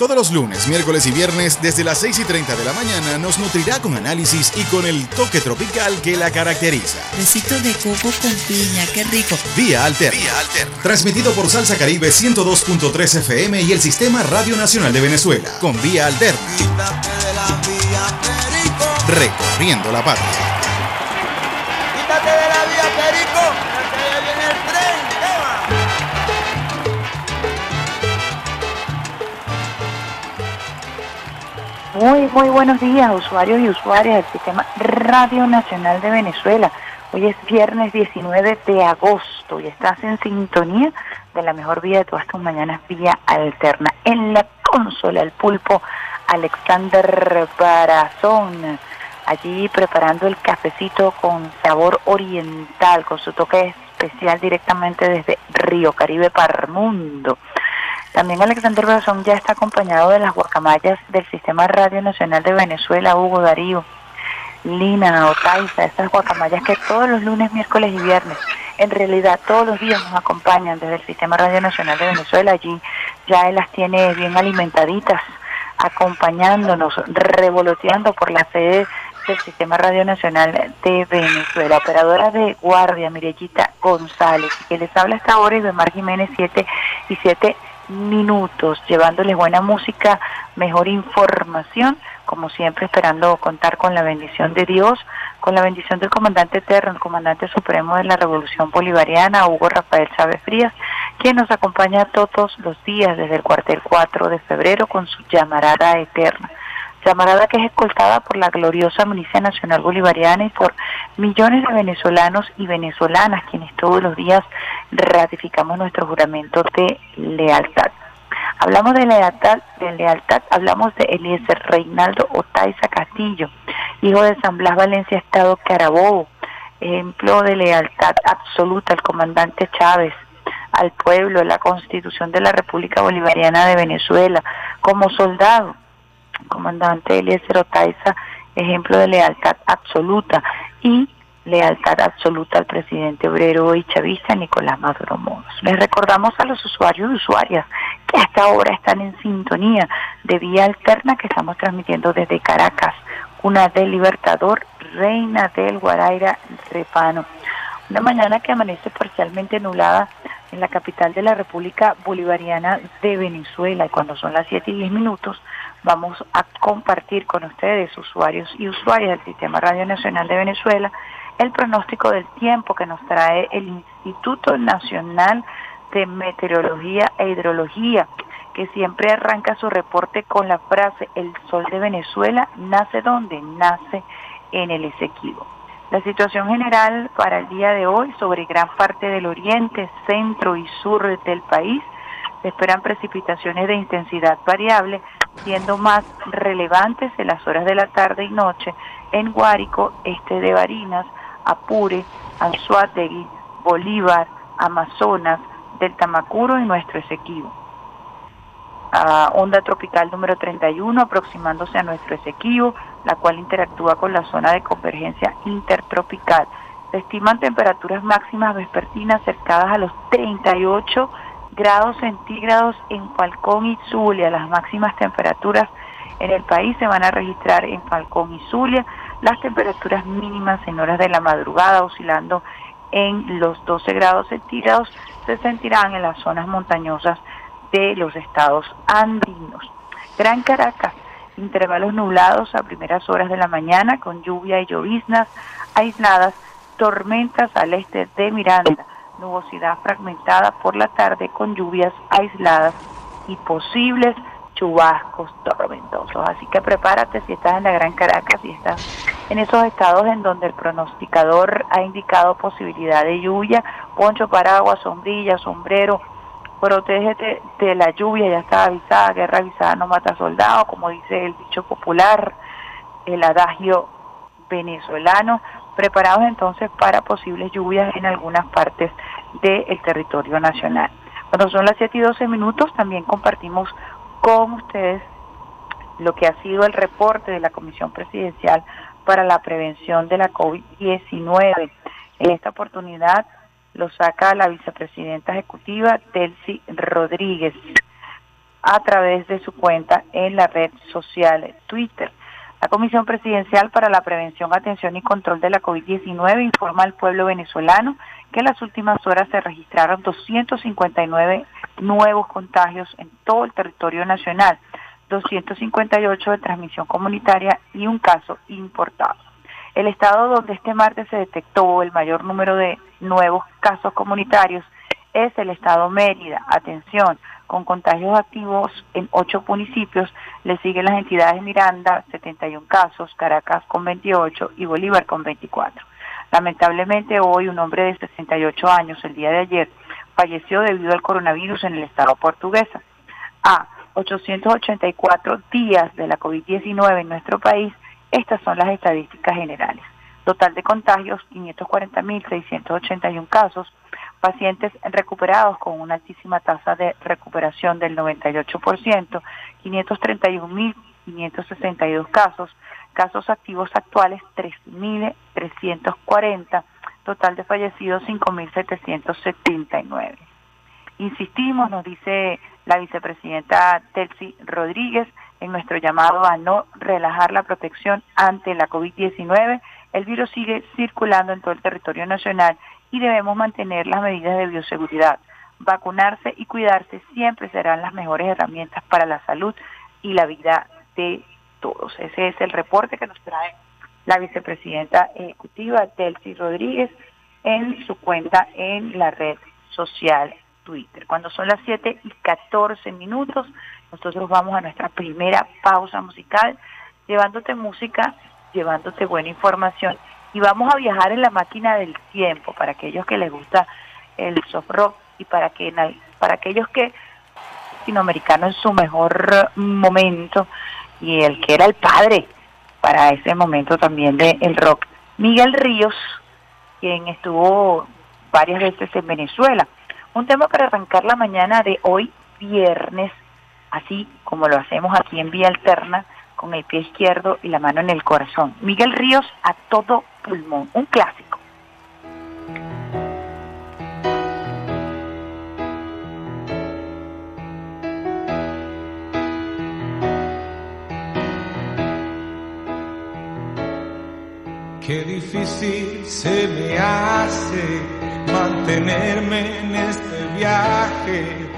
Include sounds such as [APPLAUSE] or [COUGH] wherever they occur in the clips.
Todos los lunes, miércoles y viernes, desde las 6 y 30 de la mañana, nos nutrirá con análisis y con el toque tropical que la caracteriza. Besito de coco con piña, qué rico. Vía Alterna. Vía Alterna. Transmitido por Salsa Caribe 102.3 FM y el Sistema Radio Nacional de Venezuela. Con Vía Alterna. Recorriendo la patria. Muy, muy buenos días, usuarios y usuarias del Sistema Radio Nacional de Venezuela. Hoy es viernes 19 de agosto y estás en sintonía de la mejor vía de todas tus mañanas, vía alterna. En la consola, el pulpo Alexander Barazón, allí preparando el cafecito con sabor oriental, con su toque especial directamente desde Río Caribe Parmundo. También Alexander Brazón ya está acompañado de las guacamayas del Sistema Radio Nacional de Venezuela, Hugo Darío, Lina, Otaiza, esas guacamayas que todos los lunes, miércoles y viernes, en realidad todos los días nos acompañan desde el Sistema Radio Nacional de Venezuela. Allí ya él las tiene bien alimentaditas, acompañándonos, revoloteando por la sede del Sistema Radio Nacional de Venezuela. Operadora de guardia, Mirellita González, que les habla hasta ahora y de Mar Jiménez 7 y 7 minutos, llevándoles buena música, mejor información, como siempre esperando contar con la bendición de Dios, con la bendición del comandante eterno, el comandante supremo de la Revolución Bolivariana, Hugo Rafael Chávez Frías, quien nos acompaña todos los días desde el cuartel 4 de febrero con su llamarada eterna llamarada que es escoltada por la gloriosa Milicia Nacional Bolivariana y por millones de venezolanos y venezolanas quienes todos los días ratificamos nuestro juramento de lealtad. Hablamos de lealtad, de lealtad, hablamos de Eliezer Reinaldo Otaiza Castillo, hijo de San Blas Valencia Estado Carabobo, ejemplo de lealtad absoluta al comandante Chávez, al pueblo, la constitución de la República Bolivariana de Venezuela, como soldado, comandante Eliezer Otaiza, ejemplo de lealtad absoluta y lealtad absoluta al presidente obrero y chavista Nicolás Maduro Moros. Les recordamos a los usuarios y usuarias que hasta ahora están en sintonía de vía alterna que estamos transmitiendo desde Caracas, una del Libertador, Reina del Guaraira, Repano. Una mañana que amanece parcialmente nublada en la capital de la República Bolivariana de Venezuela y cuando son las 7 y 10 minutos vamos a compartir con ustedes, usuarios y usuarias del Sistema Radio Nacional de Venezuela, el pronóstico del tiempo que nos trae el Instituto Nacional de Meteorología e Hidrología, que siempre arranca su reporte con la frase, el sol de Venezuela nace donde nace en el Esequibo. La situación general para el día de hoy sobre gran parte del oriente, centro y sur del país, se esperan precipitaciones de intensidad variable, siendo más relevantes en las horas de la tarde y noche en Guárico, este de Barinas, Apure, Anzuategui, Bolívar, Amazonas, del Tamacuro y nuestro Esequibo. onda tropical número 31 aproximándose a nuestro Esequibo, la cual interactúa con la zona de convergencia intertropical. Se estiman temperaturas máximas vespertinas cercadas a los 38 grados centígrados en Falcón y Zulia. Las máximas temperaturas en el país se van a registrar en Falcón y Zulia. Las temperaturas mínimas en horas de la madrugada oscilando en los 12 grados centígrados se sentirán en las zonas montañosas de los estados andinos. Gran Caracas, intervalos nublados a primeras horas de la mañana con lluvia y lloviznas aisladas, tormentas al este de Miranda nubosidad fragmentada por la tarde con lluvias aisladas y posibles chubascos tormentosos. Así que prepárate si estás en la Gran Caracas y estás en esos estados en donde el pronosticador ha indicado posibilidad de lluvia, poncho, paraguas, sombrilla, sombrero, protégete de la lluvia, ya está avisada, guerra avisada no mata soldados, como dice el dicho popular, el adagio venezolano, preparados entonces para posibles lluvias en algunas partes del territorio nacional. Cuando son las 7 y 12 minutos, también compartimos con ustedes lo que ha sido el reporte de la Comisión Presidencial para la Prevención de la COVID-19. En esta oportunidad lo saca la vicepresidenta ejecutiva Delcy Rodríguez a través de su cuenta en la red social Twitter. La Comisión Presidencial para la Prevención, Atención y Control de la COVID-19 informa al pueblo venezolano que en las últimas horas se registraron 259 nuevos contagios en todo el territorio nacional, 258 de transmisión comunitaria y un caso importado. El estado donde este martes se detectó el mayor número de nuevos casos comunitarios es el estado Mérida. Atención, con contagios activos en ocho municipios, le siguen las entidades Miranda, 71 casos, Caracas con 28 y Bolívar con 24. Lamentablemente hoy un hombre de 68 años, el día de ayer, falleció debido al coronavirus en el estado portuguesa. A 884 días de la COVID-19 en nuestro país, estas son las estadísticas generales. Total de contagios, 540.681 casos, pacientes recuperados con una altísima tasa de recuperación del 98%, 531.562 casos, casos activos actuales 3.340, total de fallecidos 5.779. Insistimos, nos dice la vicepresidenta Telsi Rodríguez, en nuestro llamado a no relajar la protección ante la COVID-19. El virus sigue circulando en todo el territorio nacional y debemos mantener las medidas de bioseguridad. Vacunarse y cuidarse siempre serán las mejores herramientas para la salud y la vida de todos. Ese es el reporte que nos trae la vicepresidenta ejecutiva Delcy Rodríguez en su cuenta en la red social Twitter. Cuando son las 7 y 14 minutos, nosotros vamos a nuestra primera pausa musical, llevándote música, llevándote buena información y vamos a viajar en la máquina del tiempo para aquellos que les gusta el soft rock y para que para aquellos que latinoamericano en su mejor momento y el que era el padre para ese momento también del rock Miguel Ríos quien estuvo varias veces en Venezuela un tema para arrancar la mañana de hoy viernes así como lo hacemos aquí en Vía Alterna con el pie izquierdo y la mano en el corazón. Miguel Ríos a todo pulmón, un clásico. Qué difícil se me hace mantenerme en este viaje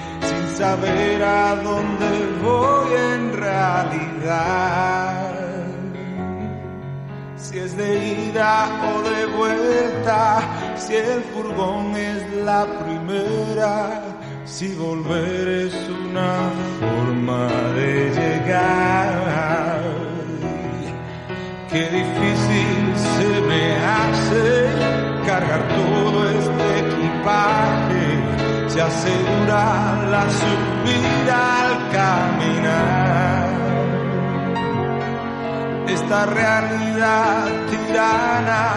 saber a dónde voy en realidad. Si es de ida o de vuelta, si el furgón es la primera, si volver es una forma de llegar. Qué difícil se me hace cargar todo este equipaje se asegura la subida al caminar. Esta realidad tirana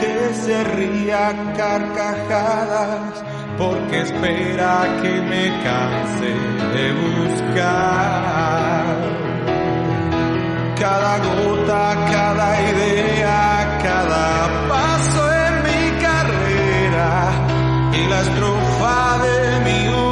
que se ría carcajadas porque espera que me canse de buscar. Cada gota, cada idea, cada paso en mi carrera y la estrofa de mi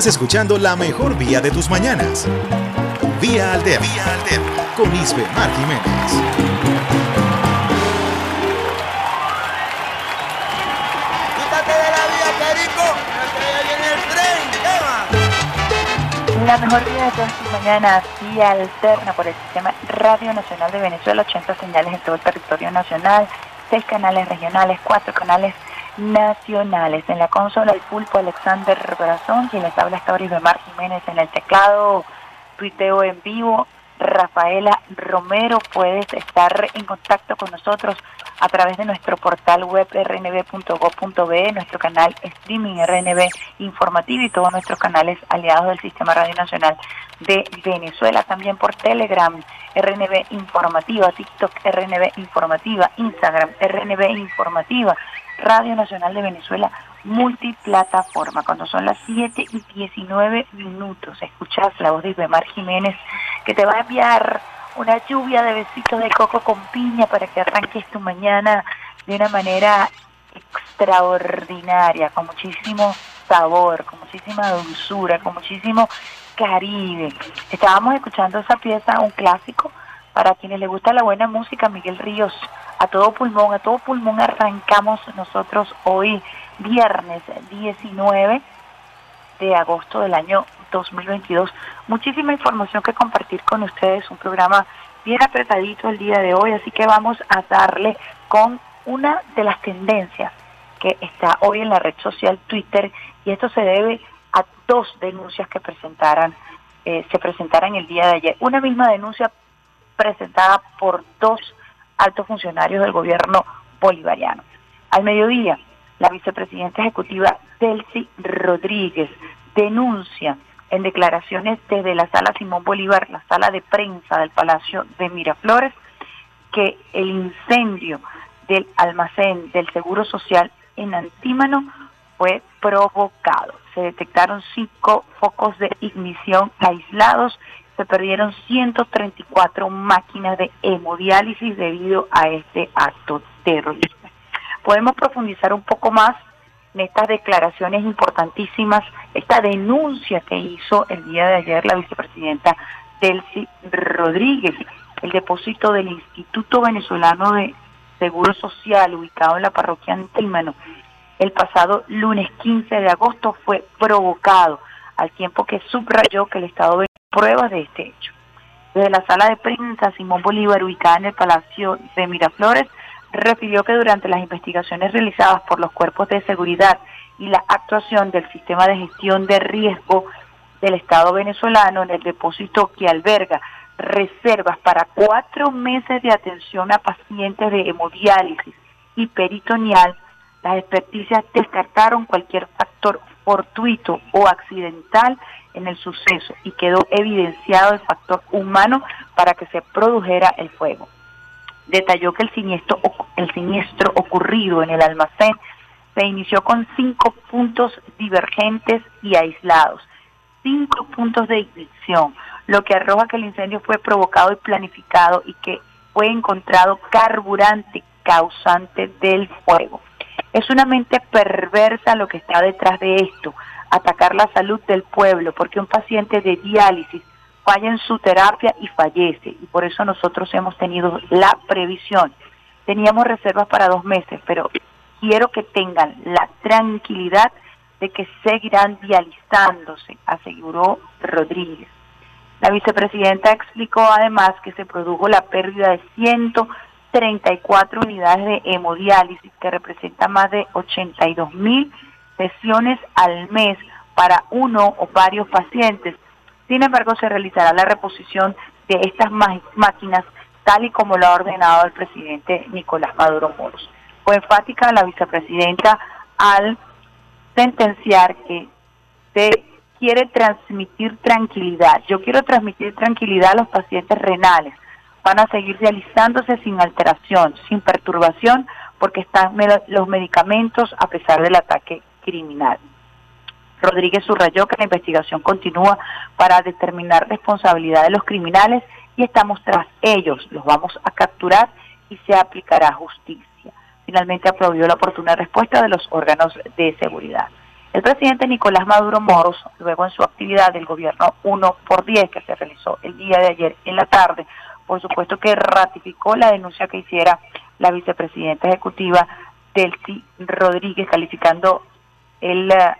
Estás escuchando la mejor vía de tus mañanas. Vía Alterna. Vía Alterna. Con Isbe Mar Jiménez. Quítate de la vía, Perico. Que ya viene el tren. Eva. La mejor vida de todas tus mañanas, vía alterna por el sistema Radio Nacional de Venezuela, 80 señales en todo el territorio nacional, 6 canales regionales, 4 canales nacionales. En la consola el pulpo Alexander Brazón, quien les habla hasta ahora Mar Jiménez en el teclado, tuiteo en vivo, Rafaela Romero, puedes estar en contacto con nosotros a través de nuestro portal web rnb.gov.be, nuestro canal streaming RNB informativo y todos nuestros canales aliados del Sistema Radio Nacional de Venezuela, también por Telegram, RNB Informativa, TikTok RNB Informativa, Instagram RNB Informativa, Radio Nacional de Venezuela multiplataforma. Cuando son las 7 y 19 minutos, escuchas la voz de Ibemar Jiménez que te va a enviar una lluvia de besitos de coco con piña para que arranques tu mañana de una manera extraordinaria, con muchísimo sabor, con muchísima dulzura, con muchísimo caribe. Estábamos escuchando esa pieza, un clásico, para quienes les gusta la buena música, Miguel Ríos, a todo pulmón, a todo pulmón arrancamos nosotros hoy, viernes 19 de agosto del año 2022. Muchísima información que compartir con ustedes, un programa bien apretadito el día de hoy, así que vamos a darle con una de las tendencias que está hoy en la red social Twitter y esto se debe a dos denuncias que presentaran eh, se presentaran el día de ayer. Una misma denuncia presentada por dos altos funcionarios del gobierno bolivariano. Al mediodía, la vicepresidenta ejecutiva Delcy Rodríguez denuncia en declaraciones desde la sala Simón Bolívar, la sala de prensa del Palacio de Miraflores, que el incendio del almacén del Seguro Social en Antímano fue provocado. Se detectaron cinco focos de ignición aislados, se perdieron 134 máquinas de hemodiálisis debido a este acto terrorista. Podemos profundizar un poco más en estas declaraciones importantísimas, esta denuncia que hizo el día de ayer la vicepresidenta Delcy Rodríguez, el depósito del Instituto Venezolano de Seguro Social ubicado en la parroquia Antímano el pasado lunes 15 de agosto fue provocado, al tiempo que subrayó que el Estado ve pruebas de este hecho. Desde la sala de prensa Simón Bolívar, ubicada en el Palacio de Miraflores, refirió que durante las investigaciones realizadas por los cuerpos de seguridad y la actuación del sistema de gestión de riesgo del Estado venezolano en el depósito que alberga reservas para cuatro meses de atención a pacientes de hemodiálisis y peritoneal, las experticias descartaron cualquier factor fortuito o accidental en el suceso y quedó evidenciado el factor humano para que se produjera el fuego. Detalló que el siniestro, el siniestro ocurrido en el almacén se inició con cinco puntos divergentes y aislados, cinco puntos de ignición, lo que arroja que el incendio fue provocado y planificado y que fue encontrado carburante causante del fuego. Es una mente perversa lo que está detrás de esto, atacar la salud del pueblo, porque un paciente de diálisis falla en su terapia y fallece, y por eso nosotros hemos tenido la previsión. Teníamos reservas para dos meses, pero quiero que tengan la tranquilidad de que seguirán dializándose, aseguró Rodríguez. La vicepresidenta explicó además que se produjo la pérdida de 134 unidades de hemodiálisis, que representa más de 82 mil sesiones al mes para uno o varios pacientes. Sin embargo, se realizará la reposición de estas máquinas tal y como lo ha ordenado el presidente Nicolás Maduro Moros. Fue enfática la vicepresidenta al sentenciar que se quiere transmitir tranquilidad. Yo quiero transmitir tranquilidad a los pacientes renales. Van a seguir realizándose sin alteración, sin perturbación, porque están los medicamentos a pesar del ataque criminal. Rodríguez subrayó que la investigación continúa para determinar responsabilidad de los criminales y estamos tras ellos. Los vamos a capturar y se aplicará justicia. Finalmente aplaudió la oportuna respuesta de los órganos de seguridad. El presidente Nicolás Maduro Moros, luego en su actividad del gobierno 1 por 10 que se realizó el día de ayer en la tarde, por supuesto que ratificó la denuncia que hiciera la vicepresidenta ejecutiva Delcy Rodríguez, calificando el eh,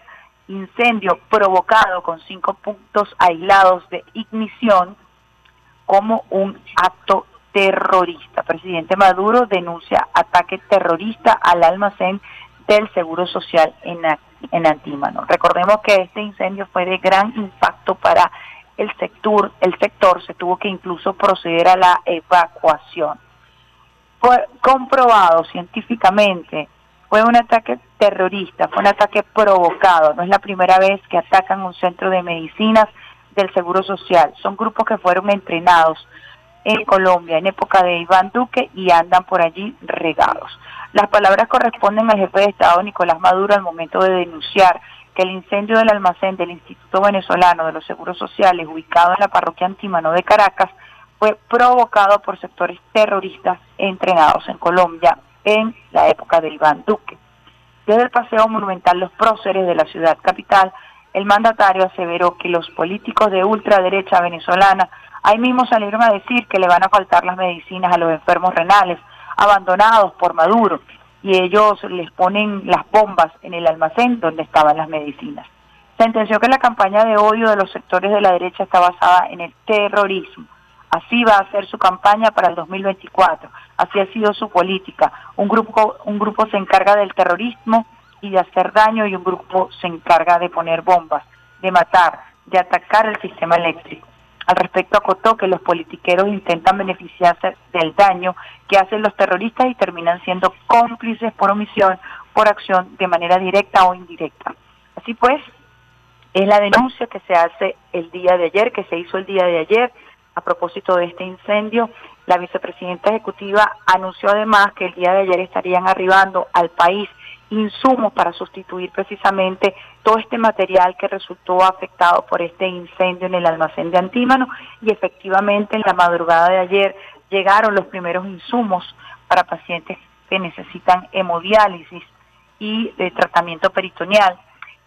incendio provocado con cinco puntos aislados de ignición como un acto terrorista. Presidente Maduro denuncia ataque terrorista al almacén del Seguro Social en en Antímano. Recordemos que este incendio fue de gran impacto para el sector, el sector se tuvo que incluso proceder a la evacuación. Fue comprobado científicamente, fue un ataque terrorista, fue un ataque provocado, no es la primera vez que atacan un centro de medicinas del Seguro Social, son grupos que fueron entrenados en Colombia en época de Iván Duque y andan por allí regados. Las palabras corresponden al jefe de Estado Nicolás Maduro al momento de denunciar que el incendio del almacén del Instituto Venezolano de los Seguros Sociales, ubicado en la parroquia Antímano de Caracas, fue provocado por sectores terroristas entrenados en Colombia en la época de Iván Duque. Desde el Paseo Monumental Los Próceres de la ciudad capital, el mandatario aseveró que los políticos de ultraderecha venezolana ahí mismo salieron a decir que le van a faltar las medicinas a los enfermos renales, abandonados por Maduro y ellos les ponen las bombas en el almacén donde estaban las medicinas. Sentenció que la campaña de odio de los sectores de la derecha está basada en el terrorismo. Así va a ser su campaña para el 2024. Así ha sido su política. Un grupo, un grupo se encarga del terrorismo y de hacer daño y un grupo se encarga de poner bombas, de matar, de atacar el sistema eléctrico. Al respecto acotó que los politiqueros intentan beneficiarse del daño que hacen los terroristas y terminan siendo cómplices por omisión, por acción de manera directa o indirecta. Así pues, es la denuncia que se hace el día de ayer, que se hizo el día de ayer a propósito de este incendio. La vicepresidenta ejecutiva anunció además que el día de ayer estarían arribando al país insumos para sustituir precisamente todo este material que resultó afectado por este incendio en el almacén de Antímano y efectivamente en la madrugada de ayer llegaron los primeros insumos para pacientes que necesitan hemodiálisis y de tratamiento peritoneal.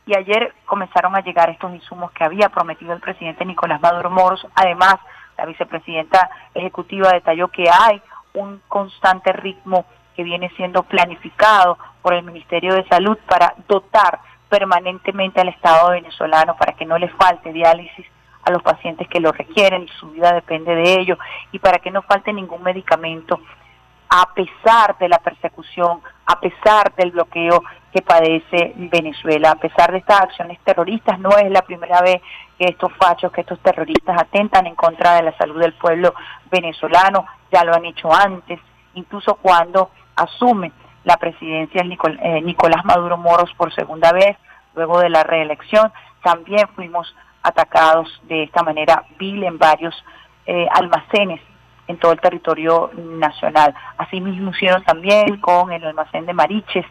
Y ayer comenzaron a llegar estos insumos que había prometido el presidente Nicolás Maduro Moros. Además, la vicepresidenta ejecutiva detalló que hay un constante ritmo que viene siendo planificado por el Ministerio de Salud para dotar permanentemente al Estado venezolano para que no le falte diálisis a los pacientes que lo requieren, su vida depende de ello, y para que no falte ningún medicamento a pesar de la persecución, a pesar del bloqueo que padece Venezuela, a pesar de estas acciones terroristas, no es la primera vez que estos fachos, que estos terroristas atentan en contra de la salud del pueblo venezolano, ya lo han hecho antes, incluso cuando asume la presidencia eh, Nicolás Maduro Moros por segunda vez, luego de la reelección, también fuimos atacados de esta manera vil en varios eh, almacenes en todo el territorio nacional. Asimismo hicieron también con el almacén de Mariches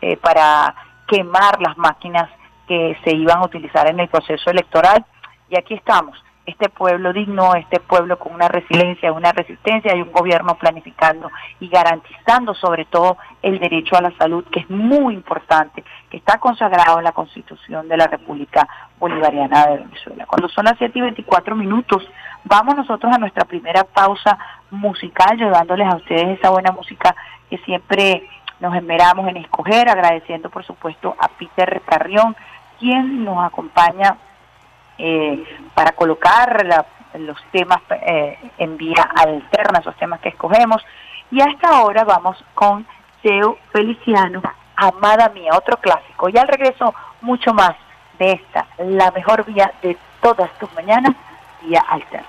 eh, para quemar las máquinas que se iban a utilizar en el proceso electoral. Y aquí estamos, este pueblo digno, este pueblo con una resiliencia, una resistencia y un gobierno planificando y garantizando sobre todo el derecho a la salud, que es muy importante, que está consagrado en la Constitución de la República Bolivariana de Venezuela. Cuando son las 7 y 24 minutos, vamos nosotros a nuestra primera pausa musical, llevándoles a ustedes esa buena música que siempre nos esmeramos en escoger, agradeciendo por supuesto a Peter Carrión, quien nos acompaña eh, para colocar los temas eh, en vía alterna, esos temas que escogemos. Y hasta ahora vamos con Seu Feliciano, Amada Mía, otro clásico. Y al regreso, mucho más de esta, la mejor vía de todas tus mañanas, vía alterna.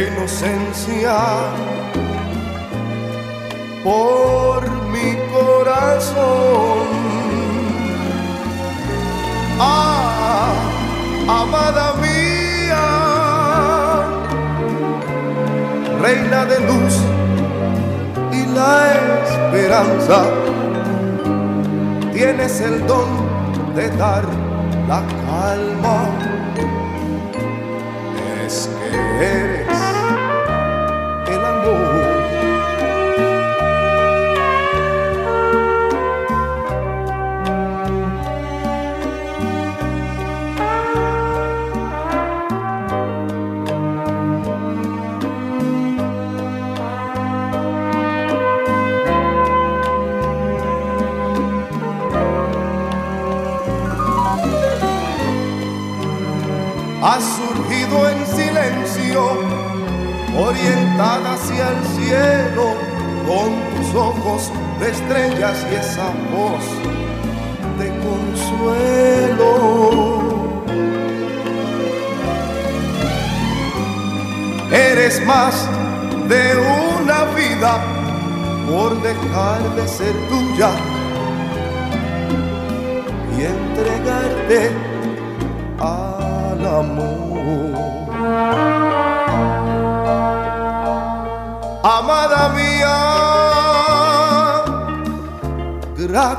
inocencia por mi corazón. Ah, amada mía, reina de luz y la esperanza, tienes el don de dar la calma.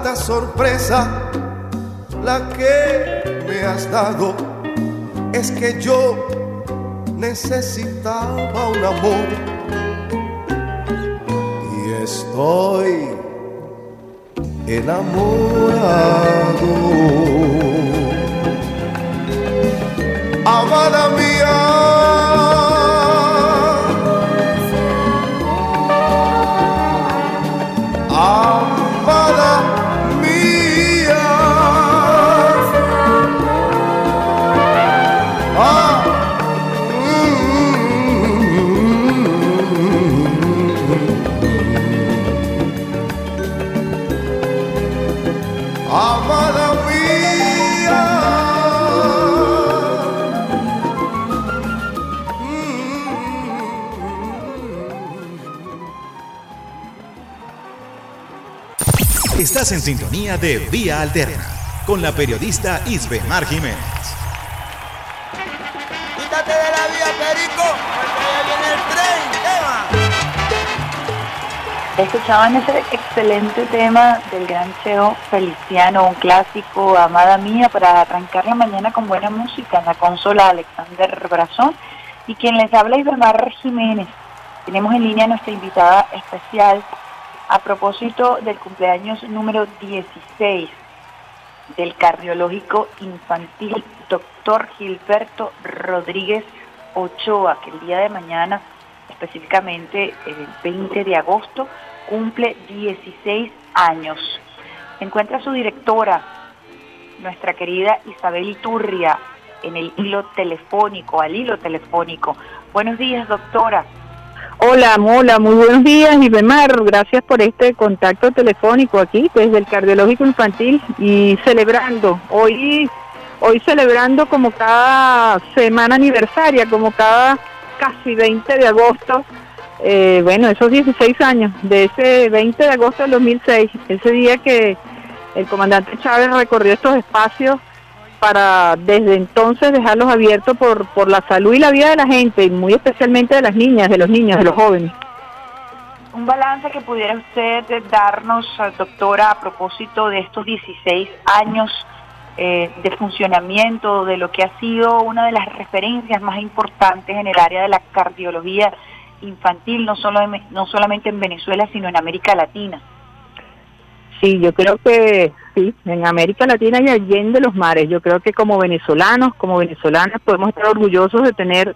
grata sorpresa la que me has dado es que yo necesitaba un amor y estoy enamorado. Amada mía, amada Estás en sintonía de Vía Alterna con la periodista Isbemar Jiménez. Quítate de la vía, Perico, porque ya viene el tren. ¿qué va? Escuchaban ese excelente tema del gran Cheo Feliciano, un clásico, amada mía, para arrancar la mañana con buena música en la consola Alexander Brazón y quien les habla Isbemar Jiménez. Tenemos en línea a nuestra invitada especial a propósito del cumpleaños número 16 del cardiológico infantil doctor Gilberto Rodríguez Ochoa, que el día de mañana, específicamente el 20 de agosto, cumple 16 años. Encuentra su directora, nuestra querida Isabel Iturria, en el hilo telefónico, al hilo telefónico. Buenos días, doctora. Hola, hola, muy buenos días, Ibemar. Gracias por este contacto telefónico aquí desde el Cardiológico Infantil y celebrando, hoy, hoy celebrando como cada semana aniversaria, como cada casi 20 de agosto, eh, bueno, esos 16 años, de ese 20 de agosto del 2006, ese día que el comandante Chávez recorrió estos espacios para desde entonces dejarlos abiertos por, por la salud y la vida de la gente, y muy especialmente de las niñas, de los niños, de los jóvenes. Un balance que pudiera usted darnos, doctora, a propósito de estos 16 años eh, de funcionamiento, de lo que ha sido una de las referencias más importantes en el área de la cardiología infantil, no, solo en- no solamente en Venezuela, sino en América Latina. Sí, yo creo que sí, en América Latina y allende los mares, yo creo que como venezolanos, como venezolanas podemos estar orgullosos de tener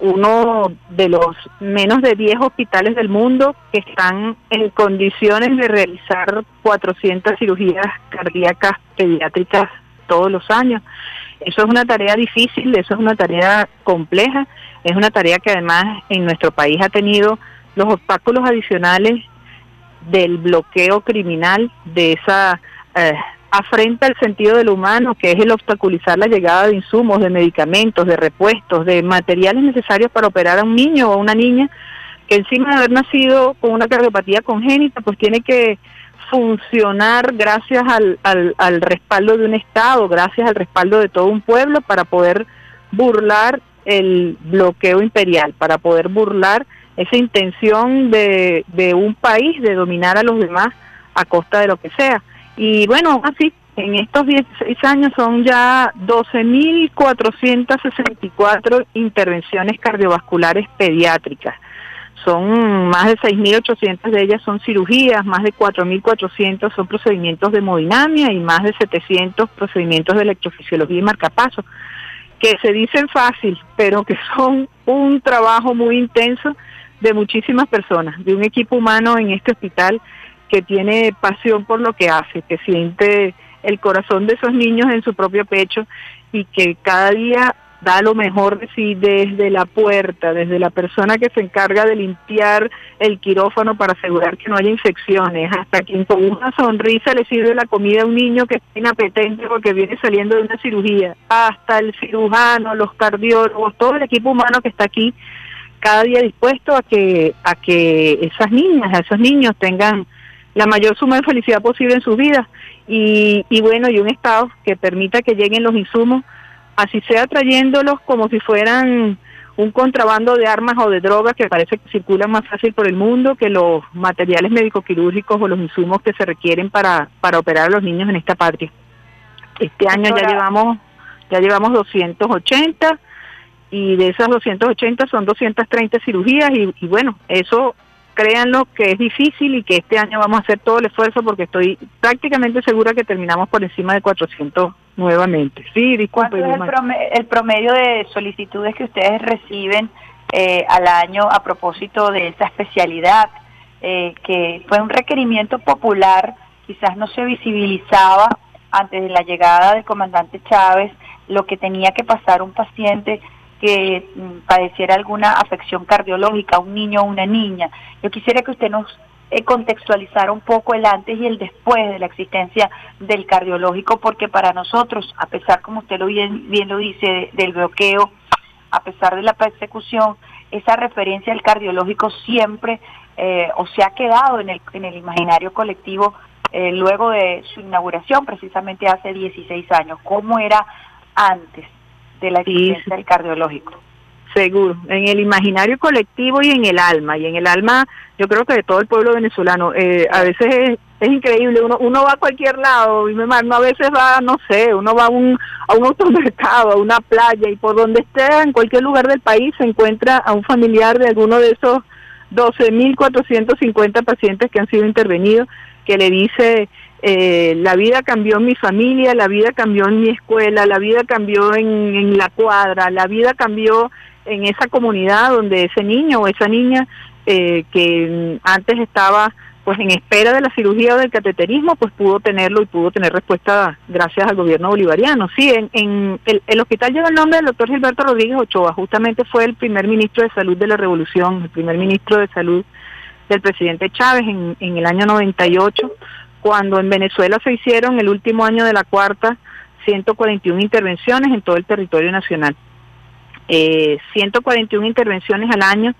uno de los menos de 10 hospitales del mundo que están en condiciones de realizar 400 cirugías cardíacas pediátricas todos los años. Eso es una tarea difícil, eso es una tarea compleja, es una tarea que además en nuestro país ha tenido los obstáculos adicionales del bloqueo criminal, de esa eh, afrenta al sentido de lo humano, que es el obstaculizar la llegada de insumos, de medicamentos, de repuestos, de materiales necesarios para operar a un niño o a una niña que encima de haber nacido con una cardiopatía congénita, pues tiene que funcionar gracias al, al, al respaldo de un Estado, gracias al respaldo de todo un pueblo para poder burlar el bloqueo imperial, para poder burlar esa intención de, de un país de dominar a los demás a costa de lo que sea. Y bueno, así, en estos 16 años son ya 12.464 intervenciones cardiovasculares pediátricas. Son más de 6.800 de ellas son cirugías, más de 4.400 son procedimientos de hemodinamia y más de 700 procedimientos de electrofisiología y marcapaso, que se dicen fácil, pero que son un trabajo muy intenso de muchísimas personas, de un equipo humano en este hospital que tiene pasión por lo que hace, que siente el corazón de esos niños en su propio pecho y que cada día da lo mejor de sí desde la puerta, desde la persona que se encarga de limpiar el quirófano para asegurar que no haya infecciones, hasta quien con una sonrisa le sirve la comida a un niño que está inapetente porque viene saliendo de una cirugía, hasta el cirujano, los cardiólogos, todo el equipo humano que está aquí cada día dispuesto a que a que esas niñas, a esos niños tengan la mayor suma de felicidad posible en sus vidas y, y bueno, y un Estado que permita que lleguen los insumos, así sea trayéndolos como si fueran un contrabando de armas o de drogas que parece que circulan más fácil por el mundo que los materiales médico-quirúrgicos o los insumos que se requieren para, para operar a los niños en esta patria. Este año ya llevamos ya llevamos 280 y de esas 280 son 230 cirugías y, y bueno, eso créanlo que es difícil y que este año vamos a hacer todo el esfuerzo porque estoy prácticamente segura que terminamos por encima de 400 nuevamente. Sí, ¿Cuánto disculpe. es el, Vilma. prome- el promedio de solicitudes que ustedes reciben eh, al año a propósito de esa especialidad? Eh, que fue un requerimiento popular, quizás no se visibilizaba antes de la llegada del comandante Chávez lo que tenía que pasar un paciente que mm, padeciera alguna afección cardiológica, un niño o una niña. Yo quisiera que usted nos eh, contextualizara un poco el antes y el después de la existencia del cardiológico, porque para nosotros, a pesar, como usted lo bien, bien lo dice, de- del bloqueo, a pesar de la persecución, esa referencia al cardiológico siempre eh, o se ha quedado en el, en el imaginario colectivo eh, luego de su inauguración, precisamente hace 16 años. ¿Cómo era antes de la existencia del cardiológico? Seguro, en el imaginario colectivo y en el alma, y en el alma yo creo que de todo el pueblo venezolano. Eh, a veces es, increíble, uno, uno va a cualquier lado, y me imagino, a veces va, no sé, uno va a un, a un automercado, a una playa, y por donde esté, en cualquier lugar del país, se encuentra a un familiar de alguno de esos 12.450 pacientes que han sido intervenidos, que le dice, eh, la vida cambió en mi familia, la vida cambió en mi escuela, la vida cambió en, en la cuadra, la vida cambió en esa comunidad donde ese niño o esa niña eh, que antes estaba pues en espera de la cirugía o del cateterismo, pues pudo tenerlo y pudo tener respuesta gracias al gobierno bolivariano. Sí, en, en el, hospital lleva el nombre del doctor Gilberto Rodríguez Ochoa, justamente fue el primer ministro de salud de la revolución, el primer ministro de salud del presidente Chávez en, en el año 98, cuando en Venezuela se hicieron el último año de la cuarta 141 intervenciones en todo el territorio nacional eh, 141 intervenciones al año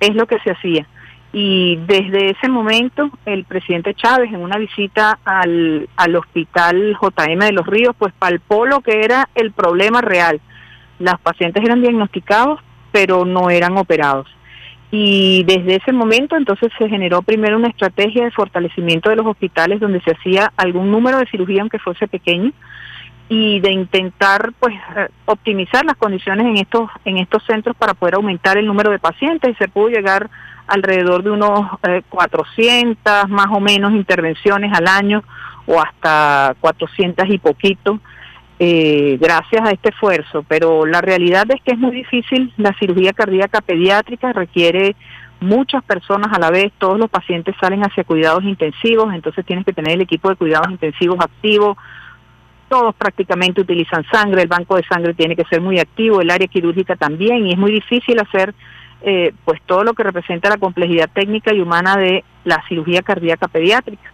es lo que se hacía. Y desde ese momento el presidente Chávez en una visita al, al hospital JM de los Ríos pues palpó lo que era el problema real. Las pacientes eran diagnosticados pero no eran operados. Y desde ese momento entonces se generó primero una estrategia de fortalecimiento de los hospitales donde se hacía algún número de cirugía aunque fuese pequeño y de intentar pues eh, optimizar las condiciones en estos en estos centros para poder aumentar el número de pacientes. Y se pudo llegar alrededor de unos 400 eh, más o menos intervenciones al año o hasta 400 y poquito eh, gracias a este esfuerzo pero la realidad es que es muy difícil. La cirugía cardíaca pediátrica requiere muchas personas a la vez, todos los pacientes salen hacia cuidados intensivos, entonces tienes que tener el equipo de cuidados intensivos activo, todos prácticamente utilizan sangre, el banco de sangre tiene que ser muy activo, el área quirúrgica también, y es muy difícil hacer eh, pues todo lo que representa la complejidad técnica y humana de la cirugía cardíaca pediátrica.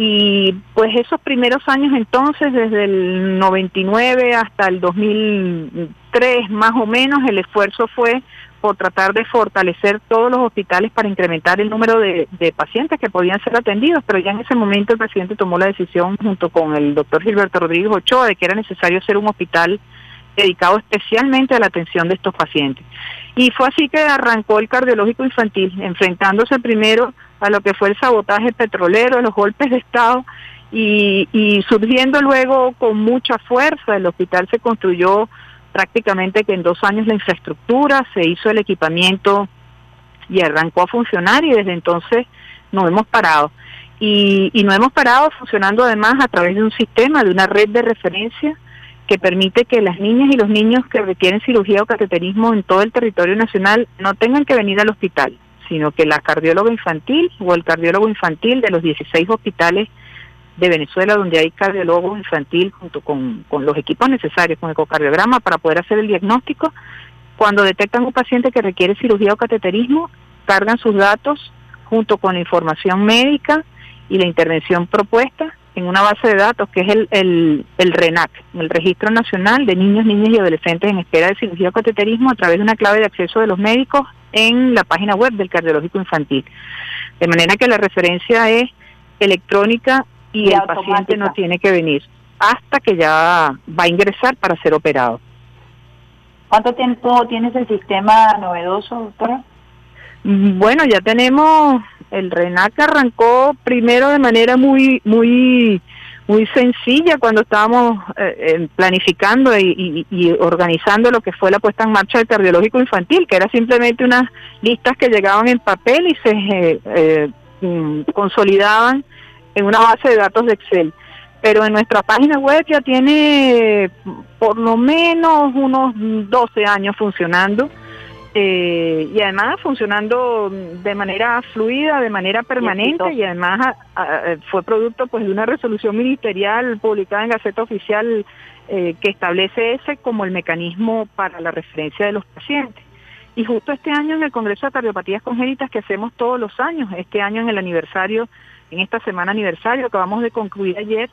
Y pues esos primeros años entonces, desde el 99 hasta el 2003 más o menos, el esfuerzo fue por tratar de fortalecer todos los hospitales para incrementar el número de, pacientes que podían ser atendidos, pero ya en ese momento el presidente tomó la decisión junto con el doctor Gilberto Rodríguez Ochoa de que era necesario hacer un hospital dedicado especialmente a la atención de estos pacientes. Y fue así que arrancó el cardiológico infantil, enfrentándose primero a lo que fue el sabotaje petrolero, los golpes de Estado, y, y surgiendo luego con mucha fuerza. El hospital se construyó prácticamente que en dos años la infraestructura, se hizo el equipamiento y arrancó a funcionar y desde entonces no hemos parado. Y, y no hemos parado funcionando además a través de un sistema, de una red de referencia que permite que las niñas y los niños que requieren cirugía o cateterismo en todo el territorio nacional no tengan que venir al hospital, sino que la cardióloga infantil o el cardiólogo infantil de los 16 hospitales de Venezuela, donde hay cardiólogo infantil junto con, los equipos necesarios, con ecocardiograma, para poder hacer el diagnóstico. Cuando detectan un paciente que requiere cirugía o cateterismo, cargan sus datos junto con la información médica y la intervención propuesta en una base de datos que es el, el, el RENAC, el Registro Nacional de Niños, Niñas y Adolescentes en Espera de Cirugía o Cateterismo, a través de una clave de acceso de los médicos en la página web del cardiológico infantil. De manera que la referencia es electrónica y, el paciente no tiene que venir hasta que ya va a ingresar para ser operado. ¿Cuánto tiempo tiene ese sistema novedoso, doctora? Mm, bueno, ya tenemos, el RENAC arrancó primero de manera muy, muy, muy sencilla cuando estábamos eh, planificando y, organizando lo que fue la puesta en marcha del cardiológico infantil, que era simplemente unas listas que llegaban en papel y se eh, eh mm, consolidaban en una base de datos de Excel. Pero en nuestra página web ya tiene por lo menos unos 12 años funcionando eh, y además funcionando de manera fluida, de manera permanente y, además fue producto pues de una resolución ministerial publicada en Gaceta Oficial eh, que establece ese como el mecanismo para la referencia de los pacientes. Y justo este año en el Congreso de Cardiopatías Congénitas que hacemos todos los años, este año en el aniversario en esta semana aniversario. Acabamos de concluir ayer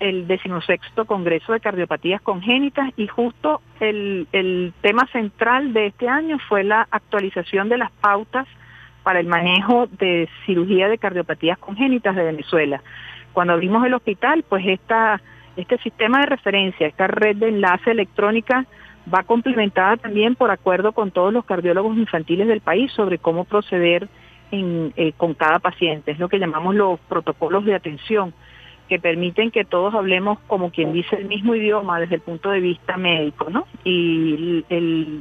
el decimosexto Congreso de Cardiopatías Congénitas y justo el, el tema central de este año fue la actualización de las pautas para el manejo de cirugía de cardiopatías congénitas de Venezuela, cuando abrimos el hospital, pues esta, este sistema de referencia, esta red de enlace electrónica va complementada también por acuerdo con todos los cardiólogos infantiles del país sobre cómo proceder en, eh, con cada paciente. Es lo que llamamos los protocolos de atención, que permiten que todos hablemos como quien dice el mismo idioma desde el punto de vista médico, ¿no? Y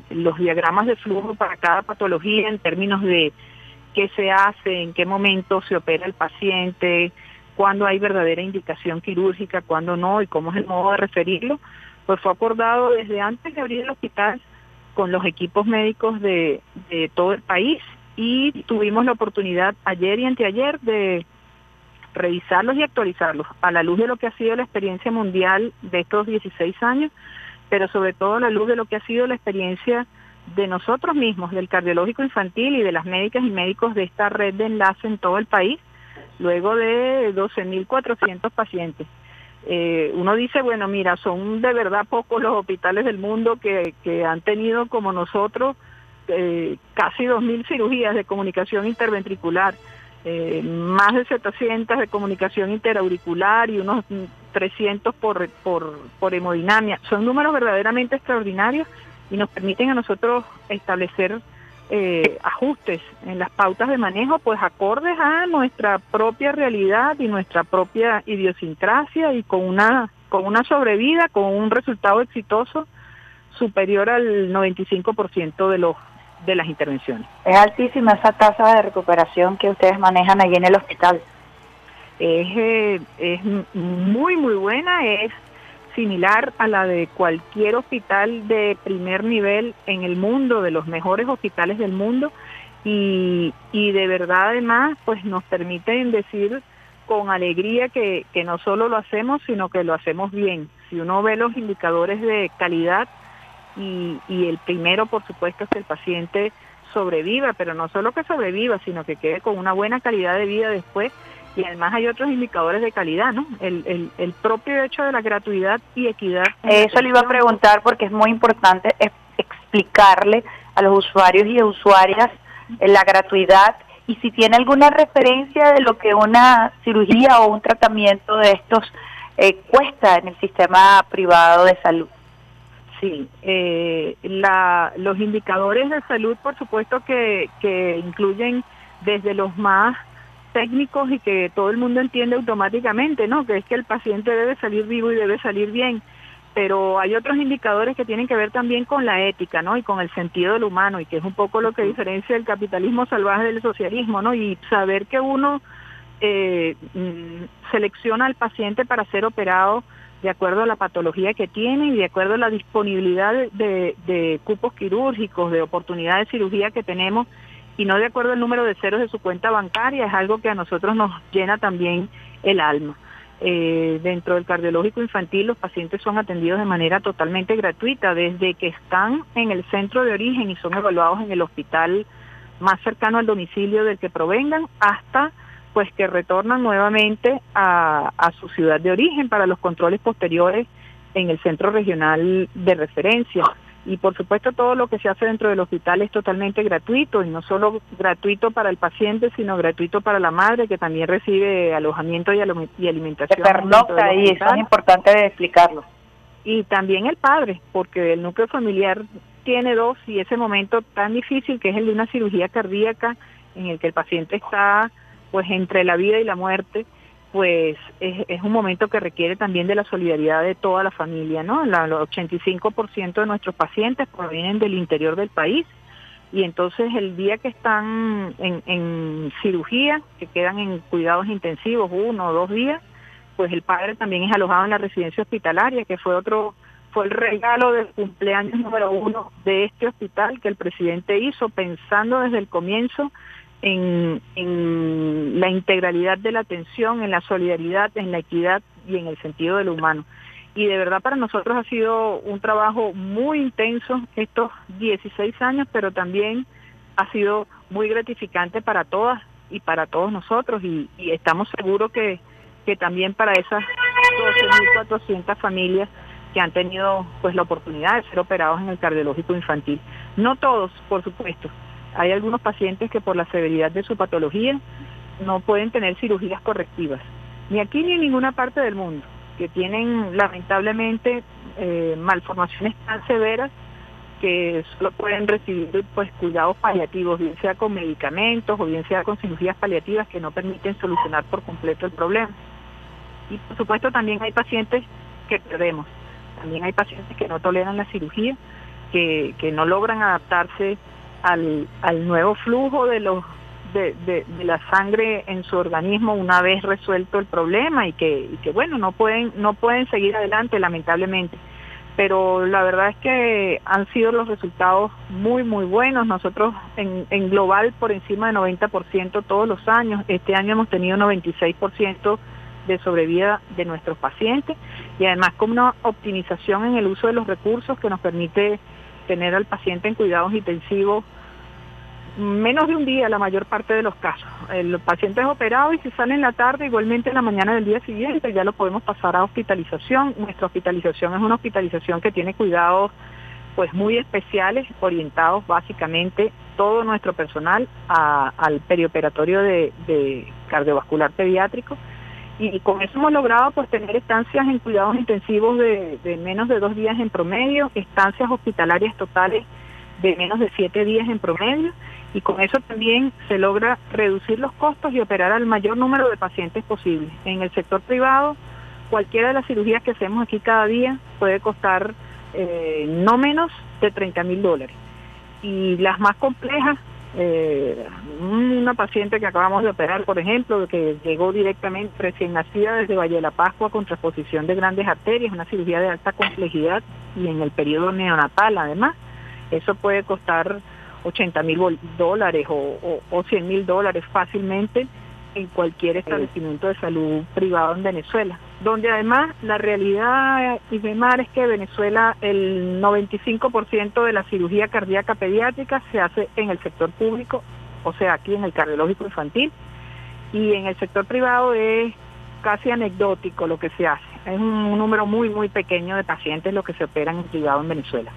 los diagramas de flujo para cada patología en términos de qué se hace, en qué momento se opera el paciente, cuándo hay verdadera indicación quirúrgica, cuándo no y cómo es el modo de referirlo, pues fue acordado desde antes de abrir el hospital con los equipos médicos de, todo el país y tuvimos la oportunidad ayer y anteayer de revisarlos y actualizarlos a la luz de lo que ha sido la experiencia mundial de estos 16 años, pero sobre todo a la luz de lo que ha sido la experiencia de nosotros mismos, del cardiológico infantil y de las médicas y médicos de esta red de enlace en todo el país, luego de 12.400 pacientes. Eh, uno dice, bueno, mira, son de verdad pocos los hospitales del mundo que, que han tenido como nosotros eh, casi 2.000 cirugías de comunicación interventricular, eh, más de 700 de comunicación interauricular y unos 300 por, por, por hemodinamia. Son números verdaderamente extraordinarios y nos permiten a nosotros establecer eh, ajustes en las pautas de manejo, pues acordes a nuestra propia realidad y nuestra propia idiosincrasia y con una con una sobrevida, con un resultado exitoso superior al 95% de los de las intervenciones. Es altísima esa tasa de recuperación que ustedes manejan allí en el hospital. Es, eh, es muy muy buena, es similar a la de cualquier hospital de primer nivel en el mundo, de los mejores hospitales del mundo, y, y de verdad además pues nos permiten decir con alegría que, que no solo lo hacemos, sino que lo hacemos bien. Si uno ve los indicadores de calidad, y, y el primero por supuesto es que el paciente sobreviva, pero no solo que sobreviva, sino que quede con una buena calidad de vida después, y además hay otros indicadores de calidad, ¿no? El, el, propio hecho de la gratuidad y equidad. Eso le iba a preguntar porque es muy importante explicarle a los usuarios y usuarias eh, la gratuidad y si tiene alguna referencia de lo que una cirugía o un tratamiento de estos eh, cuesta en el sistema privado de salud. Sí, eh, la, los indicadores de salud, por supuesto que, que incluyen desde los más técnicos y que todo el mundo entiende automáticamente, ¿no? Que es que el paciente debe salir vivo y debe salir bien. Pero hay otros indicadores que tienen que ver también con la ética, ¿no? Y con el sentido del humano, y que es un poco lo que diferencia el capitalismo salvaje del socialismo, ¿no? Y saber que uno eh, mm, selecciona al paciente para ser operado de acuerdo a la patología que tiene y de acuerdo a la disponibilidad de, cupos quirúrgicos, de oportunidades de cirugía que tenemos y no de acuerdo al número de ceros de su cuenta bancaria, es algo que a nosotros nos llena también el alma. Eh, dentro del cardiológico infantil los pacientes son atendidos de manera totalmente gratuita desde que están en el centro de origen y son evaluados en el hospital más cercano al domicilio del que provengan hasta pues que retornan nuevamente a, a su ciudad de origen para los controles posteriores en el centro regional de referencia y por supuesto todo lo que se hace dentro del hospital es totalmente gratuito y no solo gratuito para el paciente sino gratuito para la madre que también recibe alojamiento y, alimentación. Se pernocta y eso es importante explicarlo. Y también el padre porque el núcleo familiar tiene dos y ese momento tan difícil que es el de una cirugía cardíaca en el que el paciente está pues entre la vida y la muerte pues es, un momento que requiere también de la solidaridad de toda la familia, ¿no? el 85% de nuestros pacientes provienen del interior del país y entonces el día que están en, cirugía, que quedan en cuidados intensivos uno o dos días, pues el padre también es alojado en la residencia hospitalaria, que fue otro fue el regalo del cumpleaños número uno de este hospital que el presidente hizo pensando desde el comienzo en, la integralidad de la atención, en la solidaridad, en la equidad y en el sentido de lo humano. Y de verdad para nosotros ha sido un trabajo muy intenso estos 16 años, pero también ha sido muy gratificante para todas y para todos nosotros y, y estamos seguros que, que también para esas 12.400 familias que han tenido pues la oportunidad de ser operados en el cardiológico infantil. No todos, por supuesto, hay algunos pacientes que por la severidad de su patología no pueden tener cirugías correctivas ni aquí ni en ninguna parte del mundo, que tienen lamentablemente eh, malformaciones tan severas que solo pueden recibir pues cuidados paliativos, bien sea con medicamentos o bien sea con cirugías paliativas que no permiten solucionar por completo el problema. Y por supuesto también hay pacientes que perdemos, también hay pacientes que no toleran la cirugía, que, que no logran adaptarse al, al nuevo flujo de los de, de, la sangre en su organismo una vez resuelto el problema y que, y que bueno no pueden no pueden seguir adelante lamentablemente pero la verdad es que han sido los resultados muy, muy buenos. Nosotros en, en global por encima de 90% todos los años. Este año hemos tenido 96% de sobrevida de nuestros pacientes y además con una optimización en el uso de los recursos que nos permite tener al paciente en cuidados intensivos menos de un día la mayor parte de los casos. El paciente es operado y si sale en la tarde, igualmente en la mañana del día siguiente ya lo podemos pasar a hospitalización. Nuestra hospitalización es una hospitalización que tiene cuidados pues muy especiales, orientados básicamente todo nuestro personal al perioperatorio de, cardiovascular pediátrico. Y, con eso hemos logrado pues tener estancias en cuidados intensivos de, menos de dos días en promedio, estancias hospitalarias totales de menos de siete días en promedio y con eso también se logra reducir los costos y operar al mayor número de pacientes posible. En el sector privado, cualquiera de las cirugías que hacemos aquí cada día puede costar eh, no menos de 30 mil dólares. Y las más complejas, eh, una paciente que acabamos de operar, por ejemplo, que llegó directamente recién nacida desde Valle de la Pascua con transposición de grandes arterias, una cirugía de alta complejidad y en el periodo neonatal además, eso puede costar 80 mil dólares o, o, 100 mil dólares fácilmente en cualquier establecimiento de salud privado en Venezuela, donde además la realidad, Ismar, es que Venezuela el 95% de la cirugía cardíaca pediátrica se hace en el sector público, o sea, aquí en el cardiológico infantil, y en el sector privado es casi anecdótico lo que se hace. Es un número muy, muy pequeño de pacientes lo que se operan en privado en Venezuela.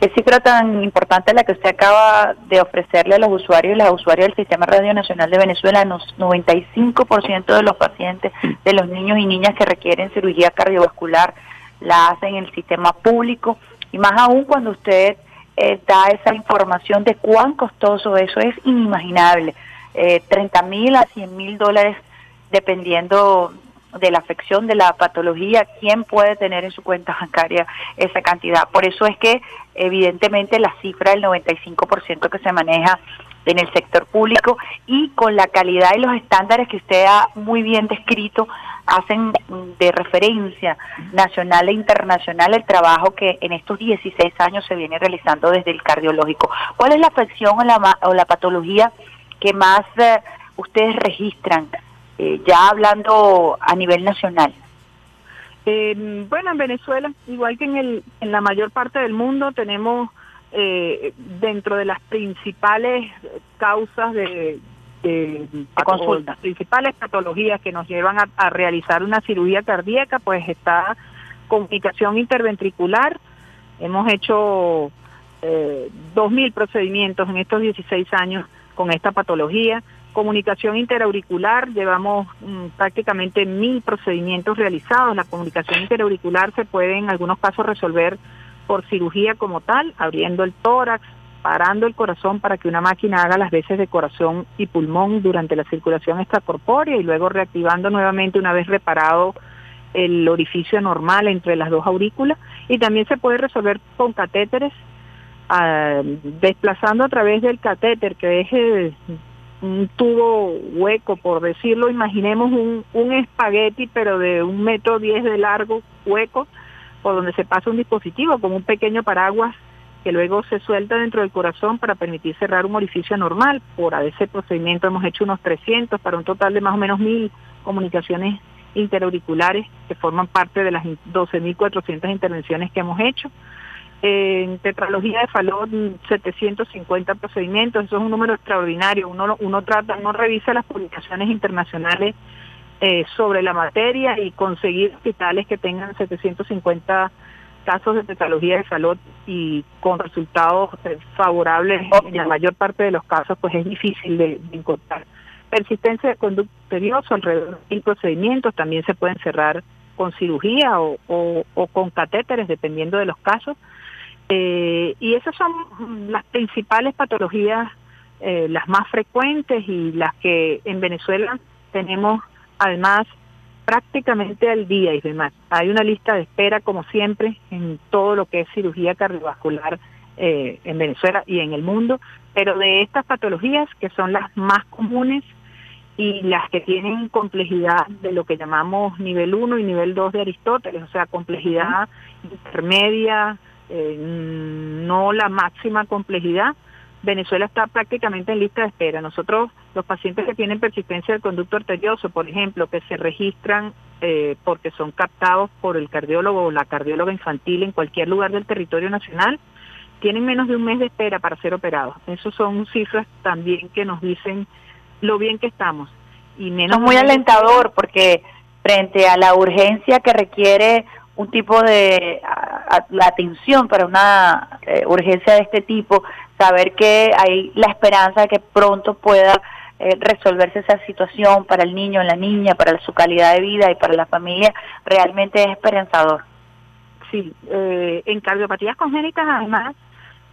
Qué cifra tan importante la que usted acaba de ofrecerle a los usuarios y las usuarias del Sistema Radio Nacional de Venezuela. 95% de los pacientes, de los niños y niñas que requieren cirugía cardiovascular, la hacen en el sistema público. Y más aún cuando usted eh, da esa información de cuán costoso eso es inimaginable. Eh, 30 mil a 100 mil dólares dependiendo de la afección, de la patología, quién puede tener en su cuenta bancaria esa cantidad. Por eso es que evidentemente la cifra del 95% que se maneja en el sector público y con la calidad y los estándares que usted ha muy bien descrito hacen de referencia nacional e internacional el trabajo que en estos 16 años se viene realizando desde el cardiológico. ¿Cuál es la afección o la, o la patología que más eh, ustedes registran eh, ya hablando a nivel nacional? Eh, bueno, en Venezuela, igual que en, el, en la mayor parte del mundo, tenemos eh, dentro de las principales causas de, de, consulta, principales patologías que nos llevan a, realizar una cirugía cardíaca, pues está comunicación interventricular. Hemos hecho eh, 2.000 procedimientos en estos 16 años con esta patología comunicación interauricular, llevamos mm, prácticamente mil procedimientos realizados. La comunicación interauricular se puede en algunos casos resolver por cirugía como tal, abriendo el tórax, parando el corazón para que una máquina haga las veces de corazón y pulmón durante la circulación extracorpórea y luego reactivando nuevamente una vez reparado el orificio normal entre las dos aurículas y también se puede resolver con catéteres ah, desplazando a través del catéter que es un tubo hueco, por decirlo, imaginemos un, un espagueti, pero de un metro diez de largo, hueco, por donde se pasa un dispositivo, como un pequeño paraguas que luego se suelta dentro del corazón para permitir cerrar un orificio normal. Por ese procedimiento hemos hecho unos 300 para un total de más o menos mil comunicaciones interauriculares que forman parte de las 12.400 intervenciones que hemos hecho. En tetralogía de Falot, 750 procedimientos, eso es un número extraordinario. Uno, uno trata, uno revisa las publicaciones internacionales eh, sobre la materia y conseguir hospitales que tengan 750 casos de tetralogía de Falot y con resultados eh, favorables en la mayor parte de los casos, pues es difícil de, encontrar. Persistencia de conducto arterioso, alrededor de procedimientos, también se pueden cerrar con cirugía o, o, con catéteres, dependiendo de los casos. Eh, y esas son las principales patologías, eh, las más frecuentes y las que en Venezuela tenemos además prácticamente al día y demás. Hay una lista de espera, como siempre, en todo lo que es cirugía cardiovascular eh, en Venezuela y en el mundo, pero de estas patologías que son las más comunes y las que tienen complejidad de lo que llamamos nivel 1 y nivel 2 de Aristóteles, o sea, complejidad intermedia, eh, no la máxima complejidad, Venezuela está prácticamente en lista de espera. Nosotros, los pacientes que tienen persistencia del conducto arterioso, por ejemplo, que se registran eh, porque son captados por el cardiólogo o la cardióloga infantil en cualquier lugar del territorio nacional, tienen menos de un mes de espera para ser operados. Esas son cifras también que nos dicen lo bien que estamos. Y menos es muy alentador porque frente a la urgencia que requiere un tipo de la atención para una eh, urgencia de este tipo, saber que hay la esperanza de que pronto pueda eh, resolverse esa situación para el niño, la niña, para su calidad de vida y para la familia, realmente es esperanzador. Sí, eh, en cardiopatías congénitas además,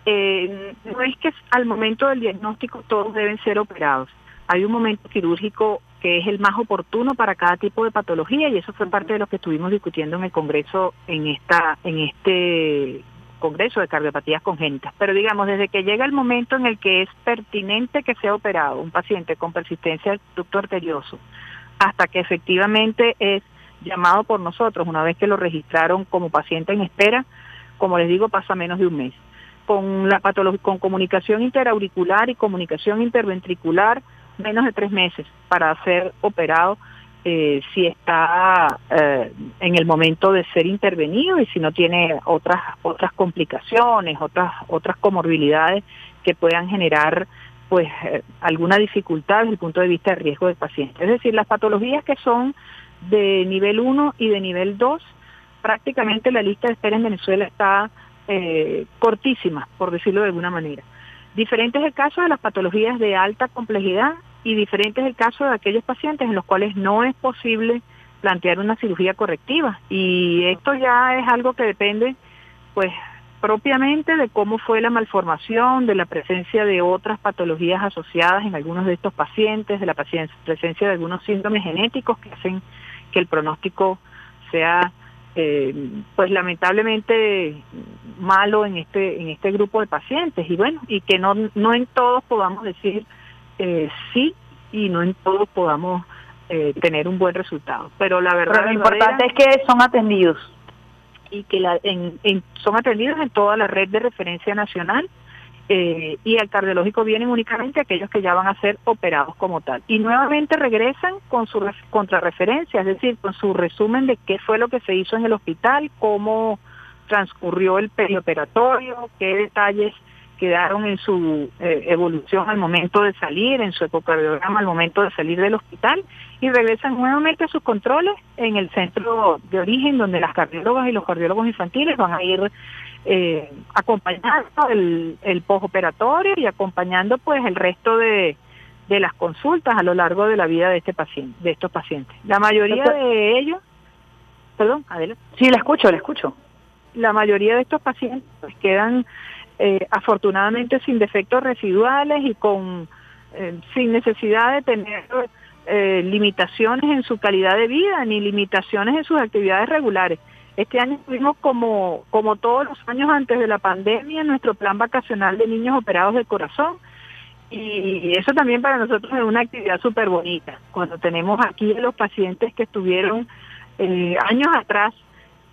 eh, no es que al momento del diagnóstico todos deben ser operados. Hay un momento quirúrgico que es el más oportuno para cada tipo de patología y eso fue parte de lo que estuvimos discutiendo en el Congreso en esta en este Congreso de Cardiopatías Congénitas. Pero digamos, desde que llega el momento en el que es pertinente que sea operado un paciente con persistencia del ducto arterioso, hasta que efectivamente es llamado por nosotros, una vez que lo registraron como paciente en espera, como les digo, pasa menos de un mes. Con la patología, con comunicación interauricular y comunicación interventricular, menos de tres meses para ser operado eh, si está eh, en el momento de ser intervenido y si no tiene otras otras complicaciones, otras otras comorbilidades que puedan generar pues eh, alguna dificultad desde el punto de vista de riesgo del paciente. Es decir, las patologías que son de nivel 1 y de nivel 2, prácticamente la lista de espera en Venezuela está cortísima, por decirlo de alguna manera. Diferente es el caso de las patologías de alta complejidad y diferente es el caso de aquellos pacientes en los cuales no es posible plantear una cirugía correctiva. Y esto ya es algo que depende, pues, propiamente de cómo fue la malformación, de la presencia de otras patologías asociadas en algunos de estos pacientes, de la presencia de algunos síndromes genéticos que hacen que el pronóstico sea eh, pues lamentablemente malo en este en este grupo de pacientes y bueno y que no no en todos podamos decir eh, sí y no en todos podamos eh, tener un buen resultado. Pero la verdad lo importante es que son atendidos y que la, en, son atendidos en toda la red de referencia nacional eh, y al cardiológico vienen únicamente aquellos que ya van a ser operados como tal. Y nuevamente regresan con su contrarreferencia, es decir, con su resumen de qué fue lo que se hizo en el hospital, cómo transcurrió el perioperatorio, qué detalles quedaron en su eh, evolución al momento de salir, en su ecocardiograma al momento de salir del hospital y regresan nuevamente a sus controles en el centro de origen donde las cardiólogas y los cardiólogos infantiles van a ir eh, acompañando el, el postoperatorio y acompañando pues el resto de, de las consultas a lo largo de la vida de este paciente, de estos pacientes. La mayoría de ellos, perdón, adelante. Sí, la escucho, la escucho. La mayoría de estos pacientes pues, quedan eh, afortunadamente sin defectos residuales y con eh, sin necesidad de tener eh, limitaciones en su calidad de vida ni limitaciones en sus actividades regulares. Este año tuvimos como, como todos los años antes de la pandemia nuestro plan vacacional de niños operados de corazón y eso también para nosotros es una actividad súper bonita. Cuando tenemos aquí a los pacientes que estuvieron años atrás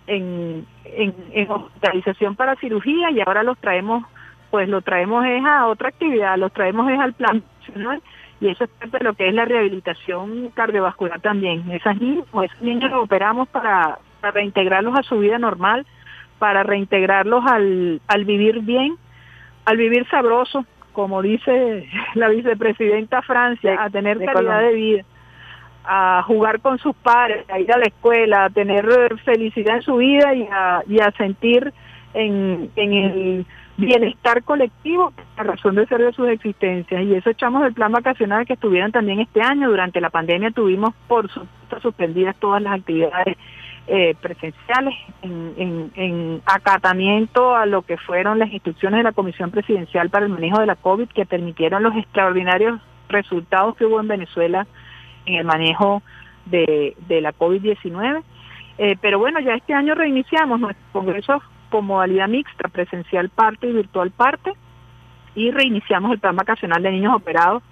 en, en, hospitalización para cirugía y ahora los traemos, pues lo traemos es a otra actividad, los traemos es al plan nacional y eso es parte de lo que es la rehabilitación cardiovascular también. Esas niñas, esos niños los operamos para, para reintegrarlos a su vida normal, para reintegrarlos al, al vivir bien, al vivir sabroso, como dice [LAUGHS] la vicepresidenta Francia, a tener calidad de vida a jugar con sus padres, a ir a la escuela, a tener felicidad en su vida y a, y a sentir en, en el bienestar colectivo, la razón de ser de sus existencias. Y eso echamos del plan vacacional que estuvieron también este año. Durante la pandemia tuvimos, por supuesto, suspendidas todas las actividades eh, presenciales en, en, acatamiento a lo que fueron las instrucciones de la Comisión Presidencial para el Manejo de la COVID que permitieron los extraordinarios resultados que hubo en Venezuela en el manejo de, la COVID-19. Eh, pero bueno, ya este año reiniciamos nuestro congreso con modalidad mixta, presencial parte y virtual parte, y reiniciamos el plan vacacional de niños operados